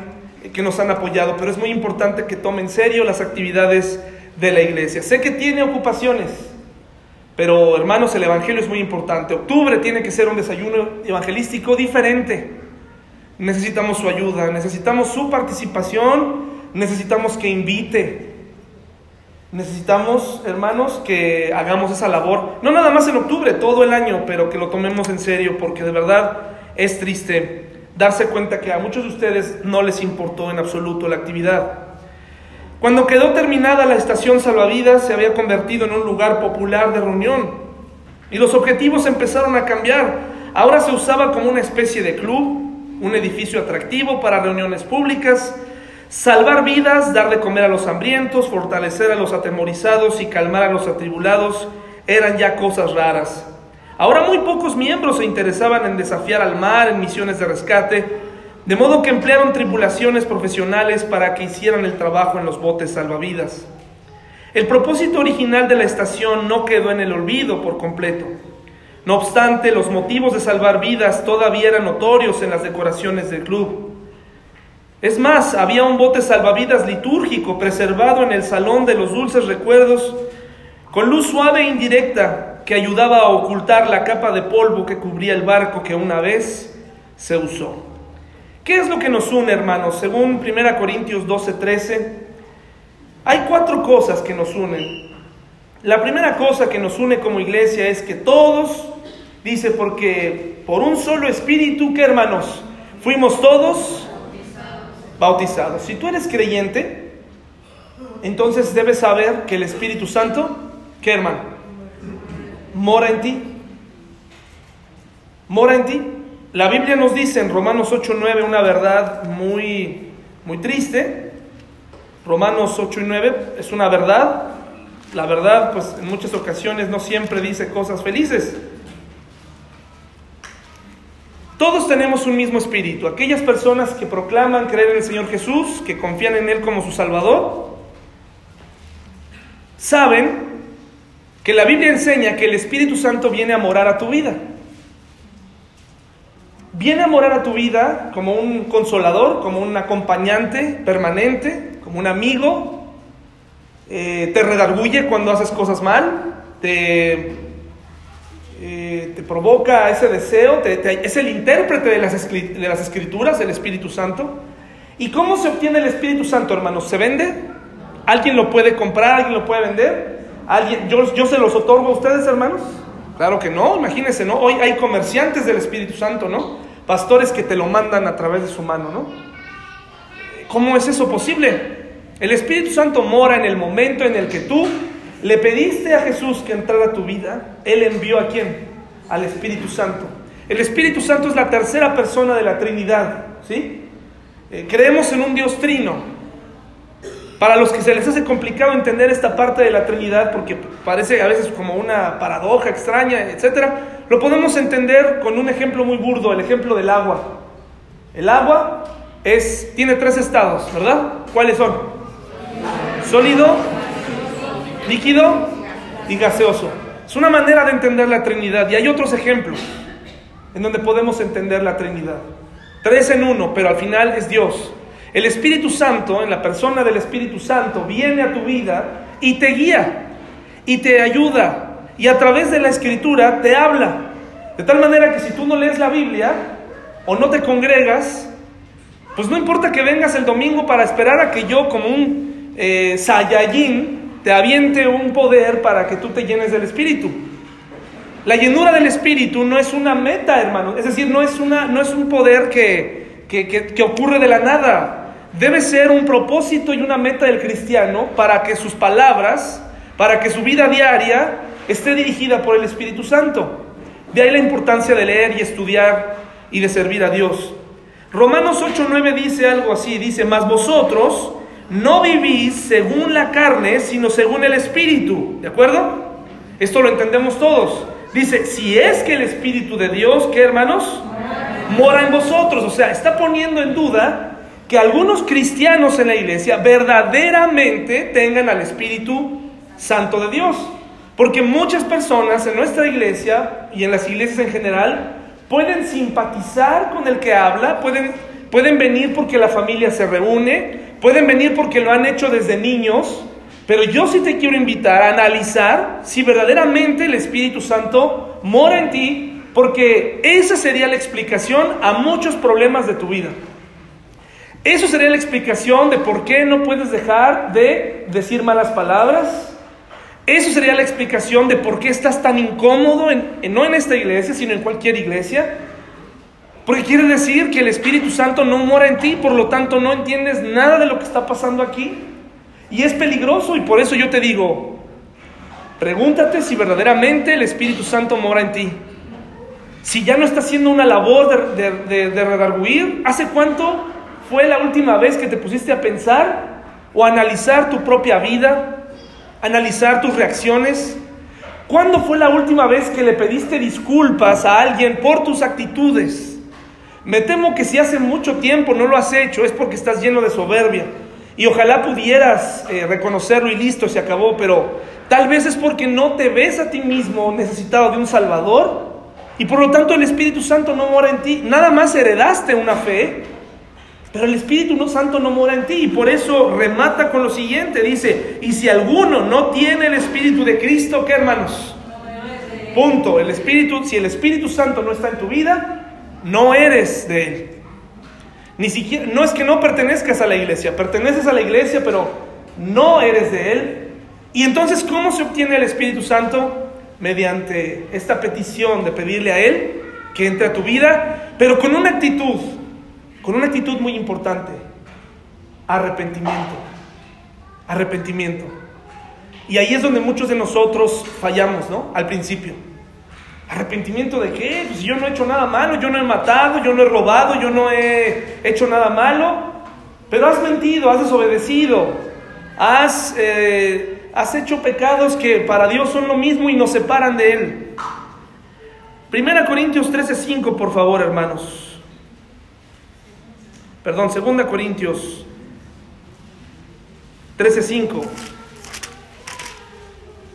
que nos han apoyado. Pero es muy importante que tomen en serio las actividades de la iglesia. Sé que tiene ocupaciones, pero hermanos, el Evangelio es muy importante. Octubre tiene que ser un desayuno evangelístico diferente. Necesitamos su ayuda, necesitamos su participación, necesitamos que invite, Necesitamos, hermanos, que hagamos esa labor, no nada más en octubre, todo el año, pero que lo tomemos en serio, porque de verdad es triste darse cuenta que a muchos de ustedes no les importó en absoluto la actividad. Cuando quedó terminada la estación salvavidas, se había convertido en un lugar popular de reunión y los objetivos empezaron a cambiar. Ahora se usaba como una especie de club, un edificio atractivo para reuniones públicas, Salvar vidas, dar de comer a los hambrientos, fortalecer a los atemorizados y calmar a los atribulados eran ya cosas raras. Ahora muy pocos miembros se interesaban en desafiar al mar en misiones de rescate, de modo que emplearon tripulaciones profesionales para que hicieran el trabajo en los botes salvavidas. El propósito original de la estación no quedó en el olvido por completo. No obstante, los motivos de salvar vidas todavía eran notorios en las decoraciones del club. Es más, había un bote salvavidas litúrgico preservado en el salón de los dulces recuerdos, con luz suave e indirecta que ayudaba a ocultar la capa de polvo que cubría el barco que una vez se usó. ¿Qué es lo que nos une, hermanos? Según 1 Corintios 12:13, hay cuatro cosas que nos unen. La primera cosa que nos une como iglesia es que todos, dice, porque por un solo espíritu, ¿qué hermanos? Fuimos todos bautizado. Si tú eres creyente, entonces debes saber que el Espíritu Santo, ¿qué hermano? Mora en ti. Mora en ti. La Biblia nos dice en Romanos 8:9 una verdad muy muy triste. Romanos 8 y 9 es una verdad. La verdad, pues en muchas ocasiones no siempre dice cosas felices. Todos tenemos un mismo espíritu. Aquellas personas que proclaman creer en el Señor Jesús, que confían en Él como su Salvador, saben que la Biblia enseña que el Espíritu Santo viene a morar a tu vida. Viene a morar a tu vida como un consolador, como un acompañante permanente, como un amigo. Eh, te redarguye cuando haces cosas mal, te eh, te provoca ese deseo, es el intérprete de las, escrituras, el Espíritu Santo. ¿Y cómo se obtiene el Espíritu Santo, hermanos? ¿Se vende? ¿Alguien lo puede comprar? ¿Alguien lo puede vender? ¿Alguien, yo, yo se los otorgo a ustedes, hermanos? Claro que no, imagínense, ¿no? Hoy hay comerciantes del Espíritu Santo, ¿no? Pastores que te lo mandan a través de su mano, ¿no? ¿Cómo es eso posible? El Espíritu Santo mora en el momento en el que tú le pediste a Jesús que entrara a tu vida, Él envió a quién? Al Espíritu Santo. El Espíritu Santo es la tercera persona de la Trinidad, ¿sí? Eh, creemos en un Dios trino. Para los que se les hace complicado entender esta parte de la Trinidad, porque parece a veces como una paradoja extraña, etc., lo podemos entender con un ejemplo muy burdo, el ejemplo del agua. El agua es, tiene tres estados, ¿verdad? ¿Cuáles son? Sólido, líquido y gaseoso. Es una manera de entender la Trinidad. Y hay otros ejemplos en donde podemos entender la Trinidad. Tres en uno, pero al final es Dios. El Espíritu Santo, en la persona del Espíritu Santo, viene a tu vida y te guía y te ayuda y a través de la escritura te habla. De tal manera que si tú no lees la Biblia o no te congregas, pues no importa que vengas el domingo para esperar a que yo como un eh, te aviente un poder para que tú te llenes del Espíritu. La llenura del Espíritu no es una meta, hermano. Es decir, no es, una, no es un poder que, que ocurre de la nada debe ser un propósito y una meta del cristiano para que sus palabras, para que su vida diaria esté dirigida por el Espíritu Santo. De ahí la importancia de leer y estudiar y de servir a Dios. Romanos 8:9 dice algo así, dice, "Mas vosotros no vivís según la carne, sino según el Espíritu." ¿De acuerdo? Esto lo entendemos todos. Dice, si es que el Espíritu de Dios, ¿qué hermanos? Mora en vosotros. O sea, está poniendo en duda que algunos cristianos en la iglesia verdaderamente tengan al Espíritu Santo de Dios. Porque muchas personas en nuestra iglesia y en las iglesias en general pueden simpatizar con el que habla, pueden, pueden venir porque la familia se reúne, pueden venir porque lo han hecho desde niños, pero yo sí te quiero invitar a analizar si verdaderamente el Espíritu Santo mora en ti, porque esa sería la explicación a muchos problemas de tu vida. Eso sería la explicación de por qué no puedes dejar de decir malas palabras. Eso sería la explicación de por qué estás tan incómodo, en, no en esta iglesia, sino en cualquier iglesia. Porque quiere decir que el Espíritu Santo no mora en ti, por lo tanto no entiendes nada de lo que está pasando aquí. Y es peligroso y por eso yo te digo, pregúntate si verdaderamente el Espíritu Santo mora en ti. Si ya no está haciendo una labor de, de, de redarguir, ¿hace cuánto ¿Fue la última vez que te pusiste a pensar o analizar tu propia vida? ¿Analizar tus reacciones? ¿Cuándo fue la última vez que le pediste disculpas a alguien por tus actitudes? Me temo que si hace mucho tiempo no lo has hecho es porque estás lleno de soberbia. Y ojalá pudieras eh, reconocerlo y listo, se acabó, pero tal vez es porque no te ves a ti mismo necesitado de un Salvador y por lo tanto el Espíritu Santo no mora en ti. Nada más heredaste una fe pero el Espíritu Santo no mora en ti y por eso remata con lo siguiente, dice, y si alguno no tiene el Espíritu de Cristo, ¿qué hermanos? Punto, el Espíritu, si el Espíritu Santo no está en tu vida, no eres de Él. Ni siquiera, no es que no pertenezcas a la iglesia, perteneces a la iglesia, pero no eres de Él. Y entonces, ¿cómo se obtiene el Espíritu Santo? Mediante esta petición de pedirle a Él que entre a tu vida, pero con una actitud con una actitud muy importante, arrepentimiento, arrepentimiento. Y ahí es donde muchos de nosotros fallamos, ¿no? Al principio. ¿Arrepentimiento de qué? Pues yo no he hecho nada malo, yo no he matado, yo no he robado, yo no he hecho nada malo. Pero has mentido, has desobedecido, has, eh, has hecho pecados que para Dios son lo mismo y nos separan de Él. Primera Corintios 13:5, por favor, hermanos. Perdón, 2 Corintios 13:5.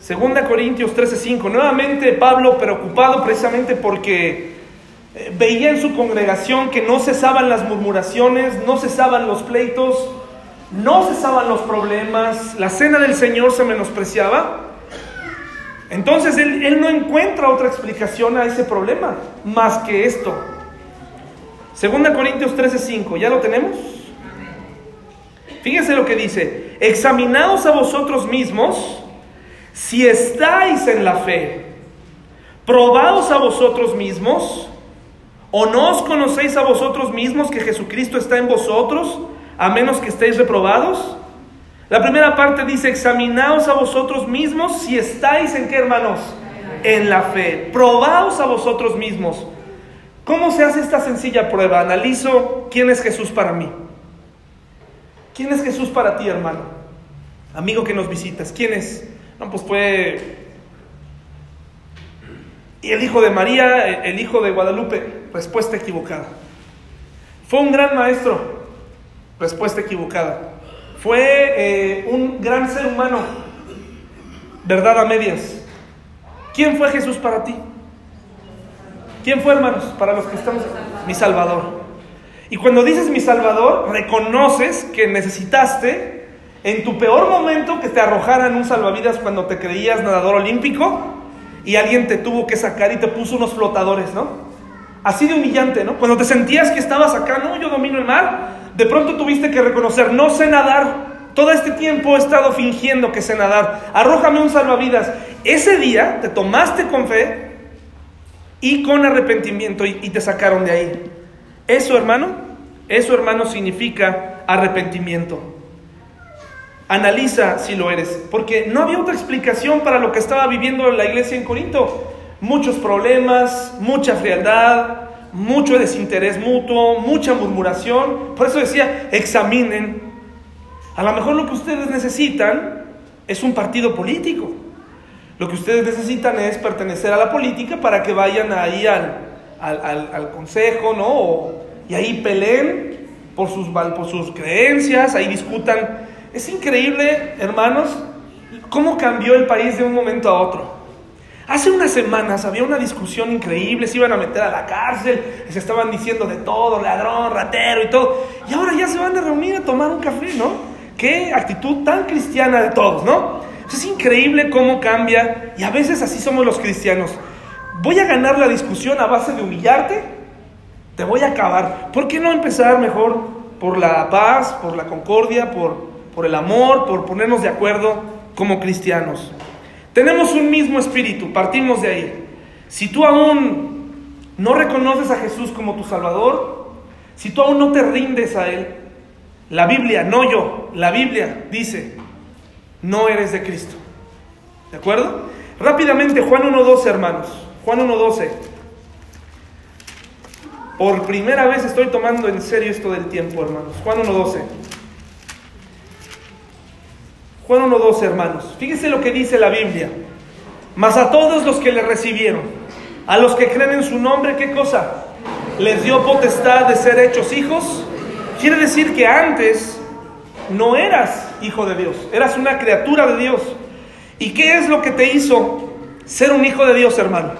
2 Corintios 13:5. Nuevamente Pablo preocupado precisamente porque eh, veía en su congregación que no cesaban las murmuraciones, no cesaban los pleitos, no cesaban los problemas, la cena del Señor se menospreciaba. Entonces él no encuentra otra explicación a ese problema más que esto. Segunda Corintios 13:5, ¿ya lo tenemos? Fíjense lo que dice, examinaos a vosotros mismos si estáis en la fe, probaos a vosotros mismos, o no os conocéis a vosotros mismos que Jesucristo está en vosotros, a menos que estéis reprobados. La primera parte dice, examinaos a vosotros mismos si estáis en qué hermanos? En la fe. Probaos a vosotros mismos. ¿Cómo se hace esta sencilla prueba? Analizo quién es Jesús para mí. ¿Quién es Jesús para ti, hermano? amigo que nos visitas, ¿quién es? No, pues fue y el hijo de María, el hijo de Guadalupe, respuesta equivocada. Fue un gran maestro, respuesta equivocada. Fue eh, un gran ser humano, verdad a medias. ¿Quién fue Jesús para ti? ¿Quién fue, hermanos, para los que estamos? Mi Salvador. Y cuando dices mi Salvador, reconoces que necesitaste en tu peor momento que te arrojaran un salvavidas cuando te creías nadador olímpico y alguien te tuvo que sacar y te puso unos flotadores, ¿no? Así de humillante, ¿no? Cuando te sentías que estabas acá, no, yo domino el mar, de pronto tuviste que reconocer, no sé nadar, todo este tiempo he estado fingiendo que sé nadar, arrójame un salvavidas. Ese día te tomaste con fe y con arrepentimiento y, te sacaron de ahí. Eso, hermano, eso, hermano, significa arrepentimiento. Analiza si lo eres, porque no había otra explicación para lo que estaba viviendo la iglesia en Corinto. Muchos problemas, mucha frialdad, mucho desinterés mutuo, mucha murmuración. Por eso decía, examinen. A lo mejor lo que ustedes necesitan es un partido político. Lo que ustedes necesitan es pertenecer a la política para que vayan ahí al, al, consejo, ¿no? y ahí peleen por sus, por sus creencias, ahí discutan es increíble, hermanos, cómo cambió el país de un momento a otro. Hace unas semanas había una discusión increíble, se iban a meter a la cárcel, se estaban diciendo de todo, ladrón, ratero y todo. Y ahora ya se van a reunir a tomar un café, ¿no? Qué actitud tan cristiana de todos, ¿no? Es increíble cómo cambia y a veces así somos los cristianos. Voy a ganar la discusión a base de humillarte, te voy a acabar. ¿Por qué no empezar mejor por la paz, por la concordia, por por el amor, por ponernos de acuerdo como cristianos. Tenemos un mismo espíritu, partimos de ahí. Si tú aún no reconoces a Jesús como tu Salvador, si tú aún no te rindes a Él, la Biblia, no yo, la Biblia dice, no eres de Cristo. ¿De acuerdo? Rápidamente, Juan 1.12, hermanos. Juan 1.12. Por primera vez estoy tomando en serio esto del tiempo, hermanos. Juan 1.12. Juan 1.12, hermanos. Fíjense lo que dice la Biblia. Mas a todos los que le recibieron, a los que creen en su nombre, ¿qué cosa? Les dio potestad de ser hechos hijos. Quiere decir que antes no eras hijo de Dios, eras una criatura de Dios. ¿Y qué es lo que te hizo ser un hijo de Dios, hermano?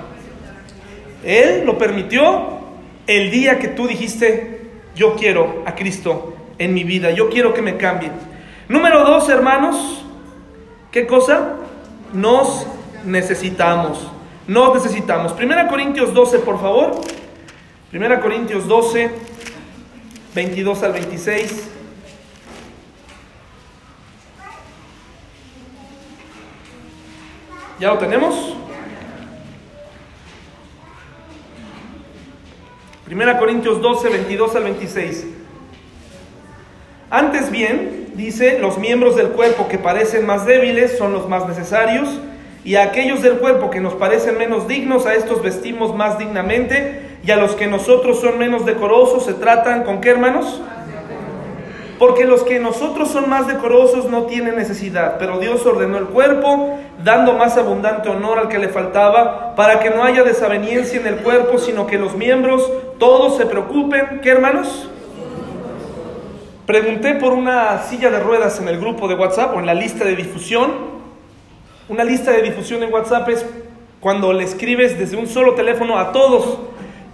Él lo permitió el día que tú dijiste, yo quiero a Cristo en mi vida, yo quiero que me cambie. Número dos, hermanos, ¿qué cosa? Nos necesitamos. Nos necesitamos. Primera Corintios 12, por favor. Primera Corintios 12, 22 al 26. ¿Ya lo tenemos? Primera Corintios 12, 22 al 26. Antes bien, dice, los miembros del cuerpo que parecen más débiles son los más necesarios, y a aquellos del cuerpo que nos parecen menos dignos, a estos vestimos más dignamente, y a los que nosotros son menos decorosos se tratan con qué hermanos? Porque los que nosotros son más decorosos no tienen necesidad, pero Dios ordenó el cuerpo, dando más abundante honor al que le faltaba, para que no haya desaveniencia en el cuerpo, sino que los miembros todos se preocupen, ¿qué hermanos? Pregunté por una silla de ruedas en el grupo de WhatsApp o en la lista de difusión. Una lista de difusión en WhatsApp es cuando le escribes desde un solo teléfono a todos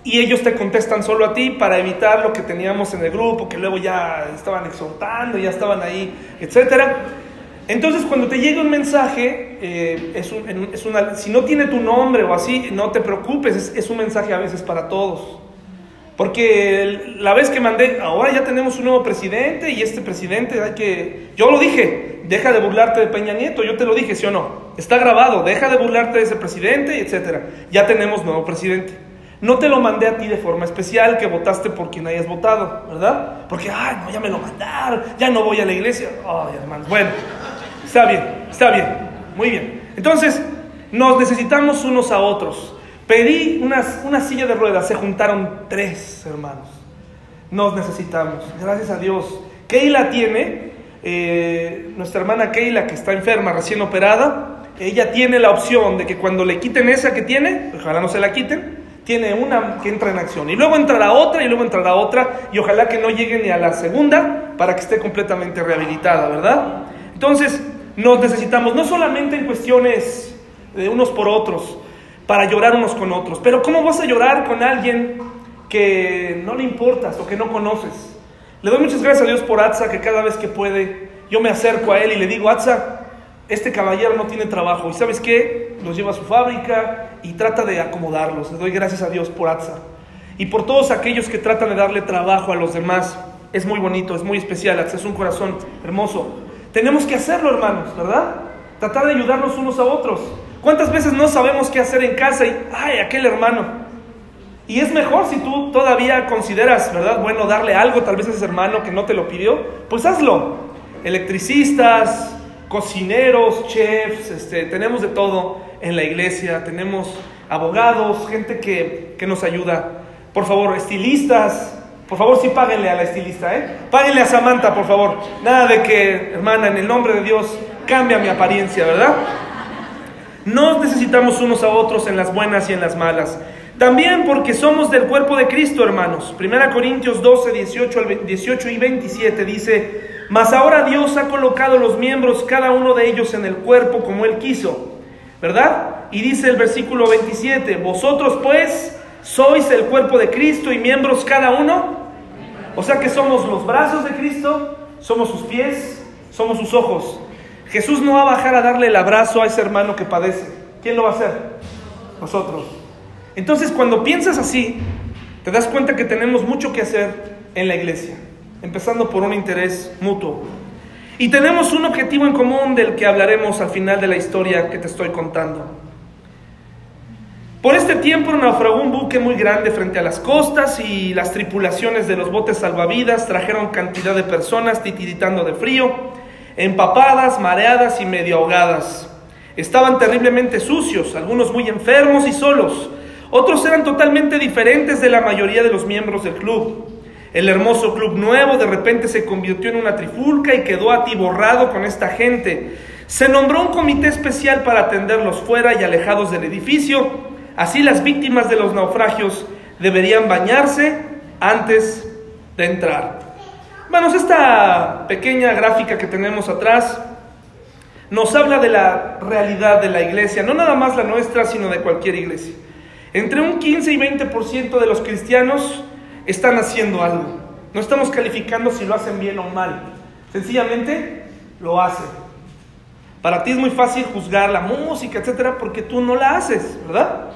y ellos te contestan solo a ti para evitar lo que teníamos en el grupo, que luego ya estaban exhortando, ya estaban ahí, etc. Entonces cuando te llega un mensaje, eh, es, una, si no tiene tu nombre o así, no te preocupes, es, es un mensaje a veces para todos. Porque la vez que mandé, ahora ya tenemos un nuevo presidente y este presidente hay que... Yo lo dije, deja de burlarte de Peña Nieto, yo te lo dije, ¿sí o no? Está grabado, deja de burlarte de ese presidente, etc. Ya tenemos nuevo presidente. No te lo mandé a ti de forma especial, que votaste por quien hayas votado, ¿verdad? Porque, ay, no, ya me lo mandaron, ya no voy a la iglesia. Ay, hermano, bueno, está bien, está bien, muy bien. Entonces, nos necesitamos unos a otros. Pedí una silla de ruedas, se juntaron tres hermanos. Nos necesitamos, gracias a Dios. Keila tiene eh, nuestra hermana Keila, que está enferma, recién operada, ella tiene la opción de que cuando le quiten esa que tiene, ojalá no se la quiten, tiene una que entra en acción. Y luego entrará otra y luego entrará otra. Y ojalá que no llegue ni a la segunda para que esté completamente rehabilitada, ¿verdad? Entonces, nos necesitamos no solamente en cuestiones de unos por otros, para llorar unos con otros, pero ¿cómo vas a llorar con alguien que no le importas o que no conoces? Le doy muchas gracias a Dios por Atza, que cada vez que puede, yo me acerco a él y le digo, Atza, este caballero no tiene trabajo. ¿Y sabes qué? Los lleva a su fábrica y trata de acomodarlos. Le doy gracias a Dios por Atza. Y por todos aquellos que tratan de darle trabajo a los demás. Es muy bonito, es muy especial. Atza es un corazón hermoso. Tenemos que hacerlo, hermanos, ¿verdad? Tratar de ayudarnos unos a otros. ¿Cuántas veces no sabemos qué hacer en casa y, ay, aquel hermano? Y es mejor si tú todavía consideras, ¿verdad? Bueno, darle algo tal vez a ese hermano que no te lo pidió, pues hazlo. Electricistas, cocineros, chefs, este, tenemos de todo en la iglesia, tenemos abogados, gente que, que nos ayuda. Por favor, estilistas, por favor, sí páguenle a la estilista, ¿eh? Páguenle a Samantha, por favor. Nada de que, hermana, en el nombre de Dios, cambia mi apariencia, ¿verdad? Nos necesitamos unos a otros en las buenas y en las malas. También porque somos del cuerpo de Cristo, hermanos. Primera Corintios 12, 18, 18 y 27 dice, mas ahora Dios ha colocado los miembros, cada uno de ellos en el cuerpo como Él quiso. ¿Verdad? Y dice el versículo 27, vosotros pues sois el cuerpo de Cristo y miembros cada uno. O sea que somos los brazos de Cristo, somos sus pies, somos sus ojos. Jesús no va a bajar a darle el abrazo a ese hermano que padece. ¿Quién lo va a hacer? Nosotros. Entonces, cuando piensas así, te das cuenta que tenemos mucho que hacer en la iglesia, empezando por un interés mutuo. Y tenemos un objetivo en común del que hablaremos al final de la historia que te estoy contando. Por este tiempo naufragó un buque muy grande frente a las costas y las tripulaciones de los botes salvavidas trajeron cantidad de personas titiritando de frío, empapadas, mareadas y medio ahogadas. Estaban terriblemente sucios, algunos muy enfermos y solos. Otros eran totalmente diferentes de la mayoría de los miembros del club. El hermoso club nuevo de repente se convirtió en una trifulca y quedó atiborrado con esta gente. Se nombró un comité especial para atenderlos fuera y alejados del edificio. Así las víctimas de los naufragios deberían bañarse antes de entrar. Bueno, esta pequeña gráfica que tenemos atrás nos habla de la realidad de la iglesia, no nada más la nuestra, sino de cualquier iglesia. Entre un 15 y 20% de los cristianos están haciendo algo. No estamos calificando si lo hacen bien o mal. Sencillamente lo hacen. Para ti es muy fácil juzgar la música, etcétera, porque tú no la haces, ¿verdad?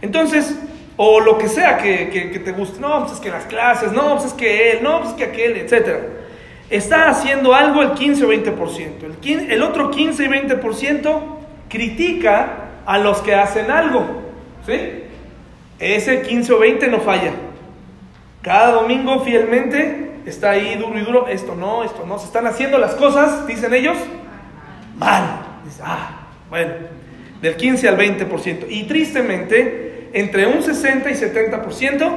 Entonces, o lo que sea que, te guste, no, pues es que las clases, no, pues es que él, no, pues es que aquel, etcétera. Está haciendo algo el 15 o 20%. El, el otro 15 y 20% critica a los que hacen algo, ¿sí? Ese 15 o 20 no falla. Cada domingo fielmente está ahí duro y duro. Esto no, esto no. Se están haciendo las cosas, dicen ellos, mal. Dice, ah, bueno, del 15 al 20%. Y tristemente, entre un 60 y 70%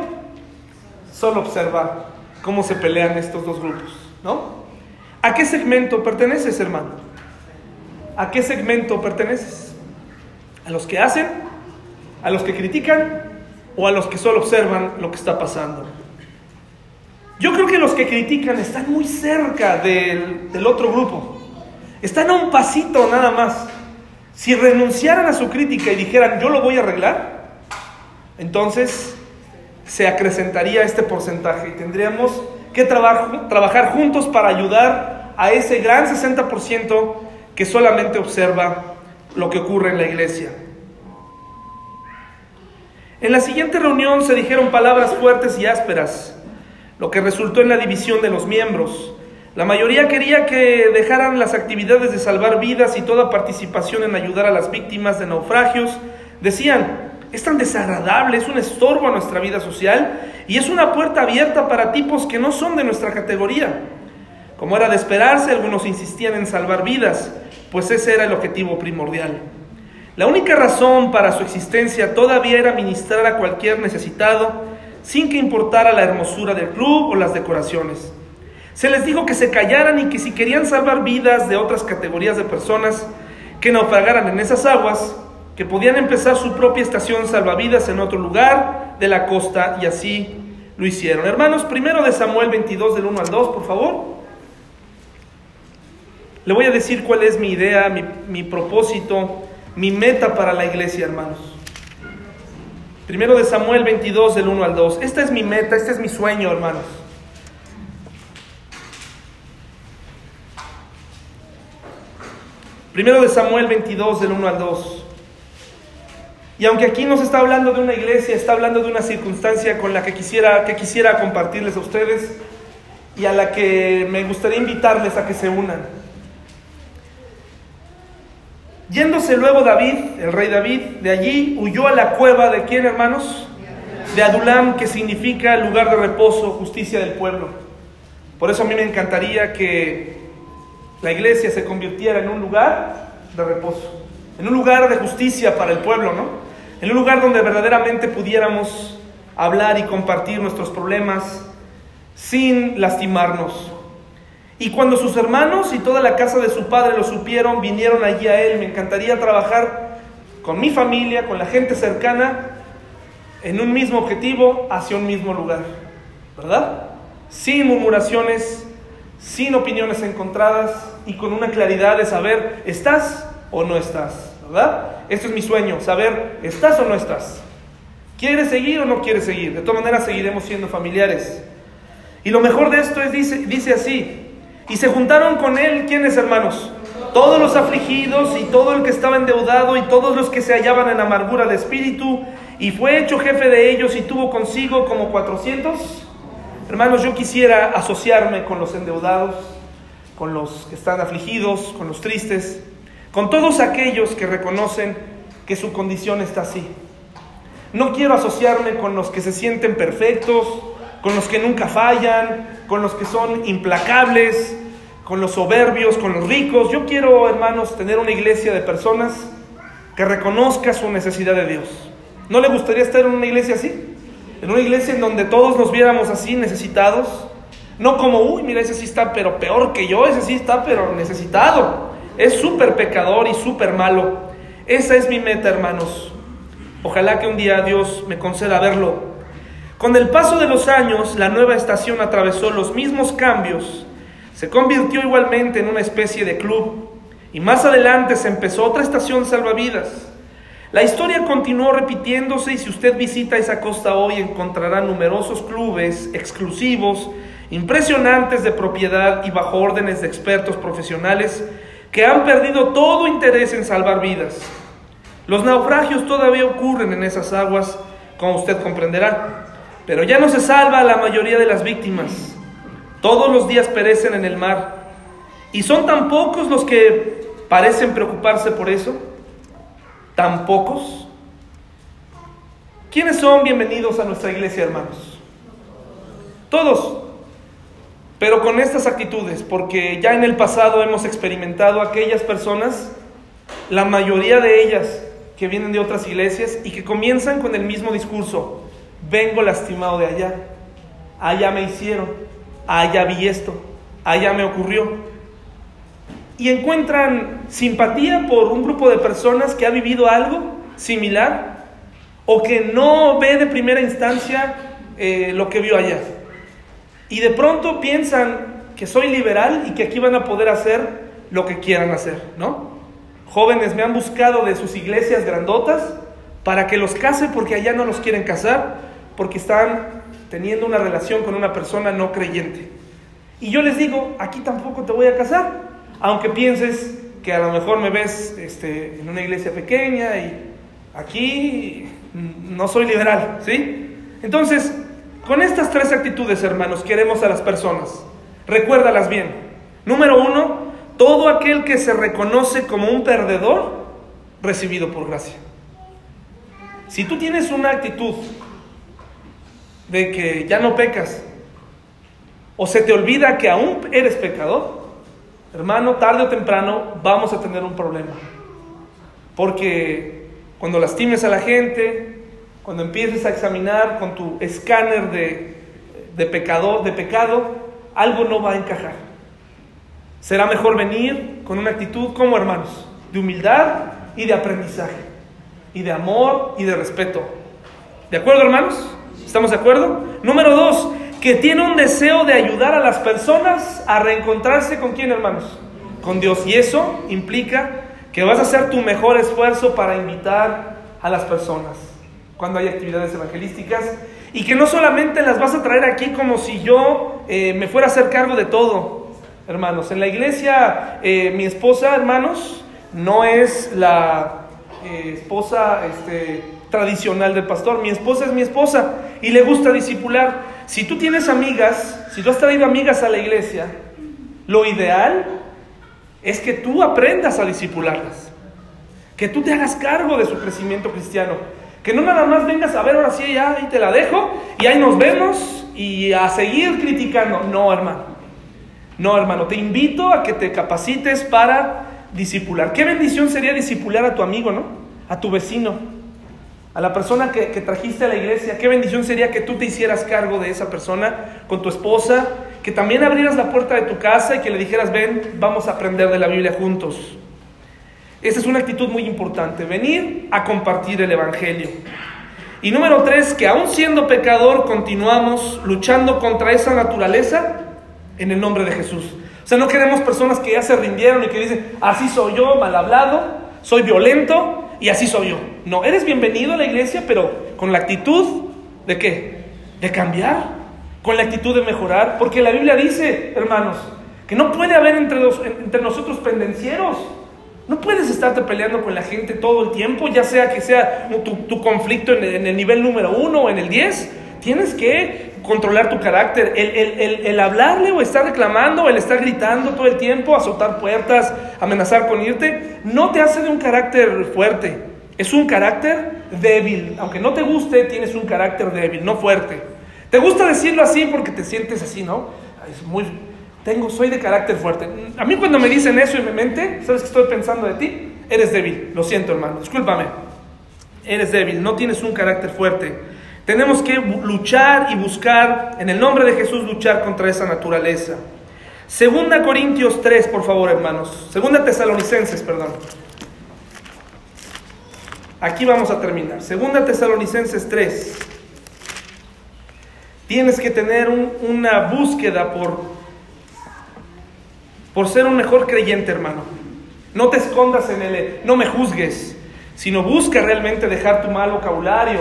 solo observa cómo se pelean estos dos grupos, ¿no? ¿A qué segmento perteneces, hermano? ¿A qué segmento perteneces? ¿A los que hacen? ¿A los que critican? o a los que solo observan lo que está pasando. Yo creo que los que critican están muy cerca del, del otro grupo. Están a un pasito nada más. Si renunciaran a su crítica y dijeran yo lo voy a arreglar, entonces se acrecentaría este porcentaje y tendríamos que trabajar juntos para ayudar a ese gran 60% que solamente observa lo que ocurre en la iglesia. En la siguiente reunión se dijeron palabras fuertes y ásperas, lo que resultó en la división de los miembros. La mayoría quería que dejaran las actividades de salvar vidas y toda participación en ayudar a las víctimas de naufragios. Decían, es tan desagradable, es un estorbo a nuestra vida social y es una puerta abierta para tipos que no son de nuestra categoría. Como era de esperarse, algunos insistían en salvar vidas, pues ese era el objetivo primordial. La única razón para su existencia todavía era ministrar a cualquier necesitado sin que importara la hermosura del club o las decoraciones. Se les dijo que se callaran y que si querían salvar vidas de otras categorías de personas que naufragaran en esas aguas, que podían empezar su propia estación salvavidas en otro lugar de la costa y así lo hicieron. Hermanos, primero de Samuel 22 del 1 al 2, por favor. Le voy a decir cuál es mi idea, mi, mi propósito, mi meta para la iglesia, hermanos. Primero de Samuel 22 del 1 al 2. Esta es mi meta, este es mi sueño, hermanos. Primero de Samuel 22 del 1 al 2. Y aunque aquí no se está hablando de una iglesia, está hablando de una circunstancia con la que quisiera, que quisiera compartirles a ustedes y a la que me gustaría invitarles a que se unan. Yéndose luego David, el rey David, de allí huyó a la cueva de quién, hermanos? De Adulam, que significa lugar de reposo, justicia del pueblo. Por eso a mí me encantaría que la iglesia se convirtiera en un lugar de reposo, en un lugar de justicia para el pueblo, ¿no? En un lugar donde verdaderamente pudiéramos hablar y compartir nuestros problemas sin lastimarnos. Y cuando sus hermanos y toda la casa de su padre lo supieron, vinieron allí a él. Me encantaría trabajar con mi familia, con la gente cercana, en un mismo objetivo, hacia un mismo lugar. ¿Verdad? Sin murmuraciones, sin opiniones encontradas y con una claridad de saber, ¿estás o no estás? ¿Verdad? Esto es mi sueño, saber, ¿estás o no estás? ¿Quieres seguir o no quieres seguir? De todas maneras seguiremos siendo familiares. Y lo mejor de esto es, dice, así, y se juntaron con él, ¿quiénes hermanos? Todos los afligidos y todo el que estaba endeudado y todos los que se hallaban en amargura de espíritu, y fue hecho jefe de ellos y tuvo consigo como cuatrocientos Hermanos, yo quisiera asociarme con los endeudados, con los que están afligidos, con los tristes, con todos aquellos que reconocen que su condición está así. No quiero asociarme con los que se sienten perfectos, con los que nunca fallan, con los que son implacables, con los soberbios, con los ricos. Yo quiero, hermanos, tener una iglesia de personas que reconozca su necesidad de Dios. ¿No le gustaría estar en una iglesia así? en una iglesia en donde todos nos viéramos así necesitados, no como, uy, mira, ese sí está, pero peor que yo, ese sí está, pero necesitado, es súper pecador y súper malo. Esa es mi meta, hermanos. Ojalá que un día Dios me conceda verlo. Con el paso de los años, la nueva estación atravesó los mismos cambios, se convirtió igualmente en una especie de club y más adelante se empezó otra estación salvavidas. La historia continuó repitiéndose y si usted visita esa costa hoy encontrará numerosos clubes exclusivos, impresionantes de propiedad y bajo órdenes de expertos profesionales que han perdido todo interés en salvar vidas. Los naufragios todavía ocurren en esas aguas, como usted comprenderá, pero ya no se salva a la mayoría de las víctimas. Todos los días perecen en el mar. Y son tan pocos los que parecen preocuparse por eso tan pocos? ¿Quiénes son bienvenidos a nuestra iglesia, hermanos? Todos, pero con estas actitudes, porque ya en el pasado hemos experimentado aquellas personas, la mayoría de ellas que vienen de otras iglesias y que comienzan con el mismo discurso, vengo lastimado de allá, allá me hicieron, allá vi esto, allá me ocurrió y encuentran simpatía por un grupo de personas que ha vivido algo similar o que no ve de primera instancia eh, lo que vio allá. Y de pronto piensan que soy liberal y que aquí van a poder hacer lo que quieran hacer, ¿no? Jóvenes me han buscado de sus iglesias grandotas para que los case porque allá no los quieren casar, porque están teniendo una relación con una persona no creyente. Y yo les digo, aquí tampoco te voy a casar, aunque pienses que a lo mejor me ves este, en una iglesia pequeña y aquí no soy liberal, ¿sí? Entonces, con estas tres actitudes, hermanos, queremos a las personas. Recuérdalas bien. Número uno, todo aquel que se reconoce como un perdedor, recibido por gracia. Si tú tienes una actitud de que ya no pecas, o se te olvida que aún eres pecador, hermano, tarde o temprano vamos a tener un problema. Porque cuando lastimes a la gente, cuando empieces a examinar con tu escáner de, de, pecado, de pecado, algo no va a encajar. Será mejor venir con una actitud como hermanos, de humildad y de aprendizaje, y de amor y de respeto. ¿De acuerdo, hermanos? ¿Estamos de acuerdo? Número dos, que tiene un deseo de ayudar a las personas a reencontrarse con quién, hermanos? Con Dios. Y eso implica que vas a hacer tu mejor esfuerzo para invitar a las personas cuando hay actividades evangelísticas y que no solamente las vas a traer aquí como si yo eh, me fuera a hacer cargo de todo, hermanos. En la iglesia, eh, mi esposa, hermanos, no es la eh, esposa este, tradicional del pastor. Mi esposa es mi esposa y le gusta disipular. Si tú tienes amigas, si tú has traído amigas a la iglesia, lo ideal es que tú aprendas a disipularlas. Que tú te hagas cargo de su crecimiento cristiano. Que no nada más vengas a ver, ahora sí, ya, ahí te la dejo, y ahí nos vemos, y a seguir criticando. No, hermano. No, hermano, te invito a que te capacites para disipular. Qué bendición sería disipular a tu amigo, ¿no? A tu vecino, a la persona que, que, trajiste a la iglesia. Qué bendición sería que tú te hicieras cargo de esa persona con tu esposa, que también abrieras la puerta de tu casa y que le dijeras, ven, vamos a aprender de la Biblia juntos. Esa es una actitud muy importante, venir a compartir el Evangelio. Y número tres, que aún siendo pecador continuamos luchando contra esa naturaleza en el nombre de Jesús. O sea, no queremos personas que ya se rindieron y que dicen, así soy yo, mal hablado, soy violento y así soy yo. No, eres bienvenido a la iglesia, pero con la actitud de qué? De cambiar, con la actitud de mejorar, porque la Biblia dice, hermanos, que no puede haber entre, nosotros pendencieros. No puedes estarte peleando con la gente todo el tiempo, ya sea que sea tu, tu conflicto en el, nivel número uno o en el 10. Tienes que controlar tu carácter. El, el, el, hablarle o estar reclamando el estar gritando todo el tiempo, azotar puertas, amenazar con irte, no te hace de un carácter fuerte. Es un carácter débil. Aunque no te guste, tienes un carácter débil, no fuerte. Te gusta decirlo así porque te sientes así, ¿no? Es muy tengo, soy de carácter fuerte. A mí cuando me dicen eso en mi mente, ¿sabes qué estoy pensando de ti? Eres débil. Lo siento, hermano. Discúlpame. Eres débil. No tienes un carácter fuerte. Tenemos que luchar y buscar, en el nombre de Jesús, luchar contra esa naturaleza. Segunda Corintios 3, por favor, hermanos. Segunda Tesalonicenses, perdón. Aquí vamos a terminar. Segunda Tesalonicenses 3. Tienes que tener un, una búsqueda por por ser un mejor creyente, hermano. No te escondas en el, no me juzgues, sino busca realmente dejar tu mal vocabulario,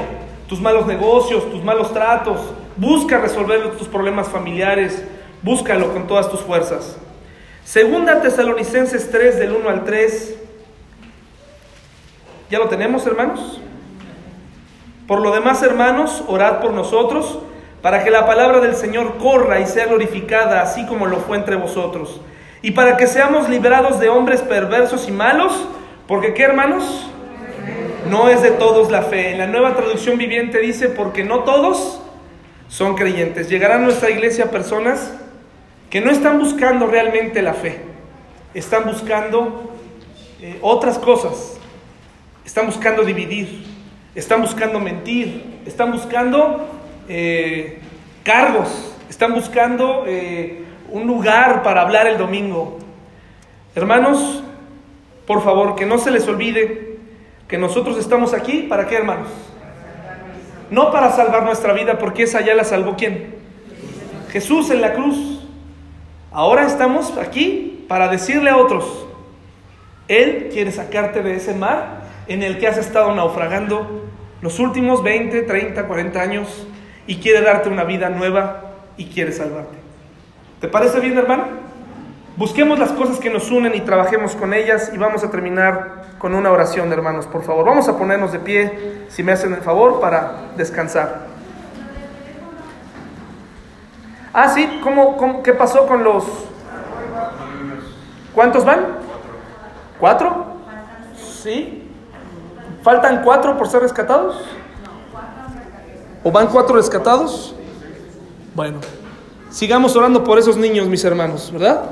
tus malos negocios, tus malos tratos. Busca resolver tus problemas familiares. Búscalo con todas tus fuerzas. Segunda Tesalonicenses 3 del 1 al 3. ¿Ya lo tenemos, hermanos? Por lo demás, hermanos, orad por nosotros para que la palabra del Señor corra y sea glorificada, así como lo fue entre vosotros y para que seamos liberados de hombres perversos y malos, porque ¿qué hermanos? No es de todos la fe. En la nueva traducción viviente dice, porque no todos son creyentes. Llegarán a nuestra iglesia personas que no están buscando realmente la fe, están buscando eh, otras cosas, están buscando dividir, están buscando mentir, están buscando eh, cargos, están buscando... Eh, un lugar para hablar el domingo. Hermanos, por favor, que no se les olvide que nosotros estamos aquí, ¿para qué, hermanos? No para salvar nuestra vida, porque esa ya la salvó quién? Jesús en la cruz. Ahora estamos aquí para decirle a otros, Él quiere sacarte de ese mar en el que has estado naufragando los últimos 20, 30, 40 años y quiere darte una vida nueva y quiere salvarte. ¿Te parece bien, hermano? Busquemos las cosas que nos unen y trabajemos con ellas y vamos a terminar con una oración, hermanos, por favor. Vamos a ponernos de pie, si me hacen el favor, para descansar. Ah, sí, ¿Cómo, cómo, qué pasó con los... ¿Cuántos van? ¿Cuatro? Sí. ¿Faltan cuatro por ser rescatados? ¿O van cuatro rescatados? Bueno. Sigamos orando por esos niños, mis hermanos, ¿verdad?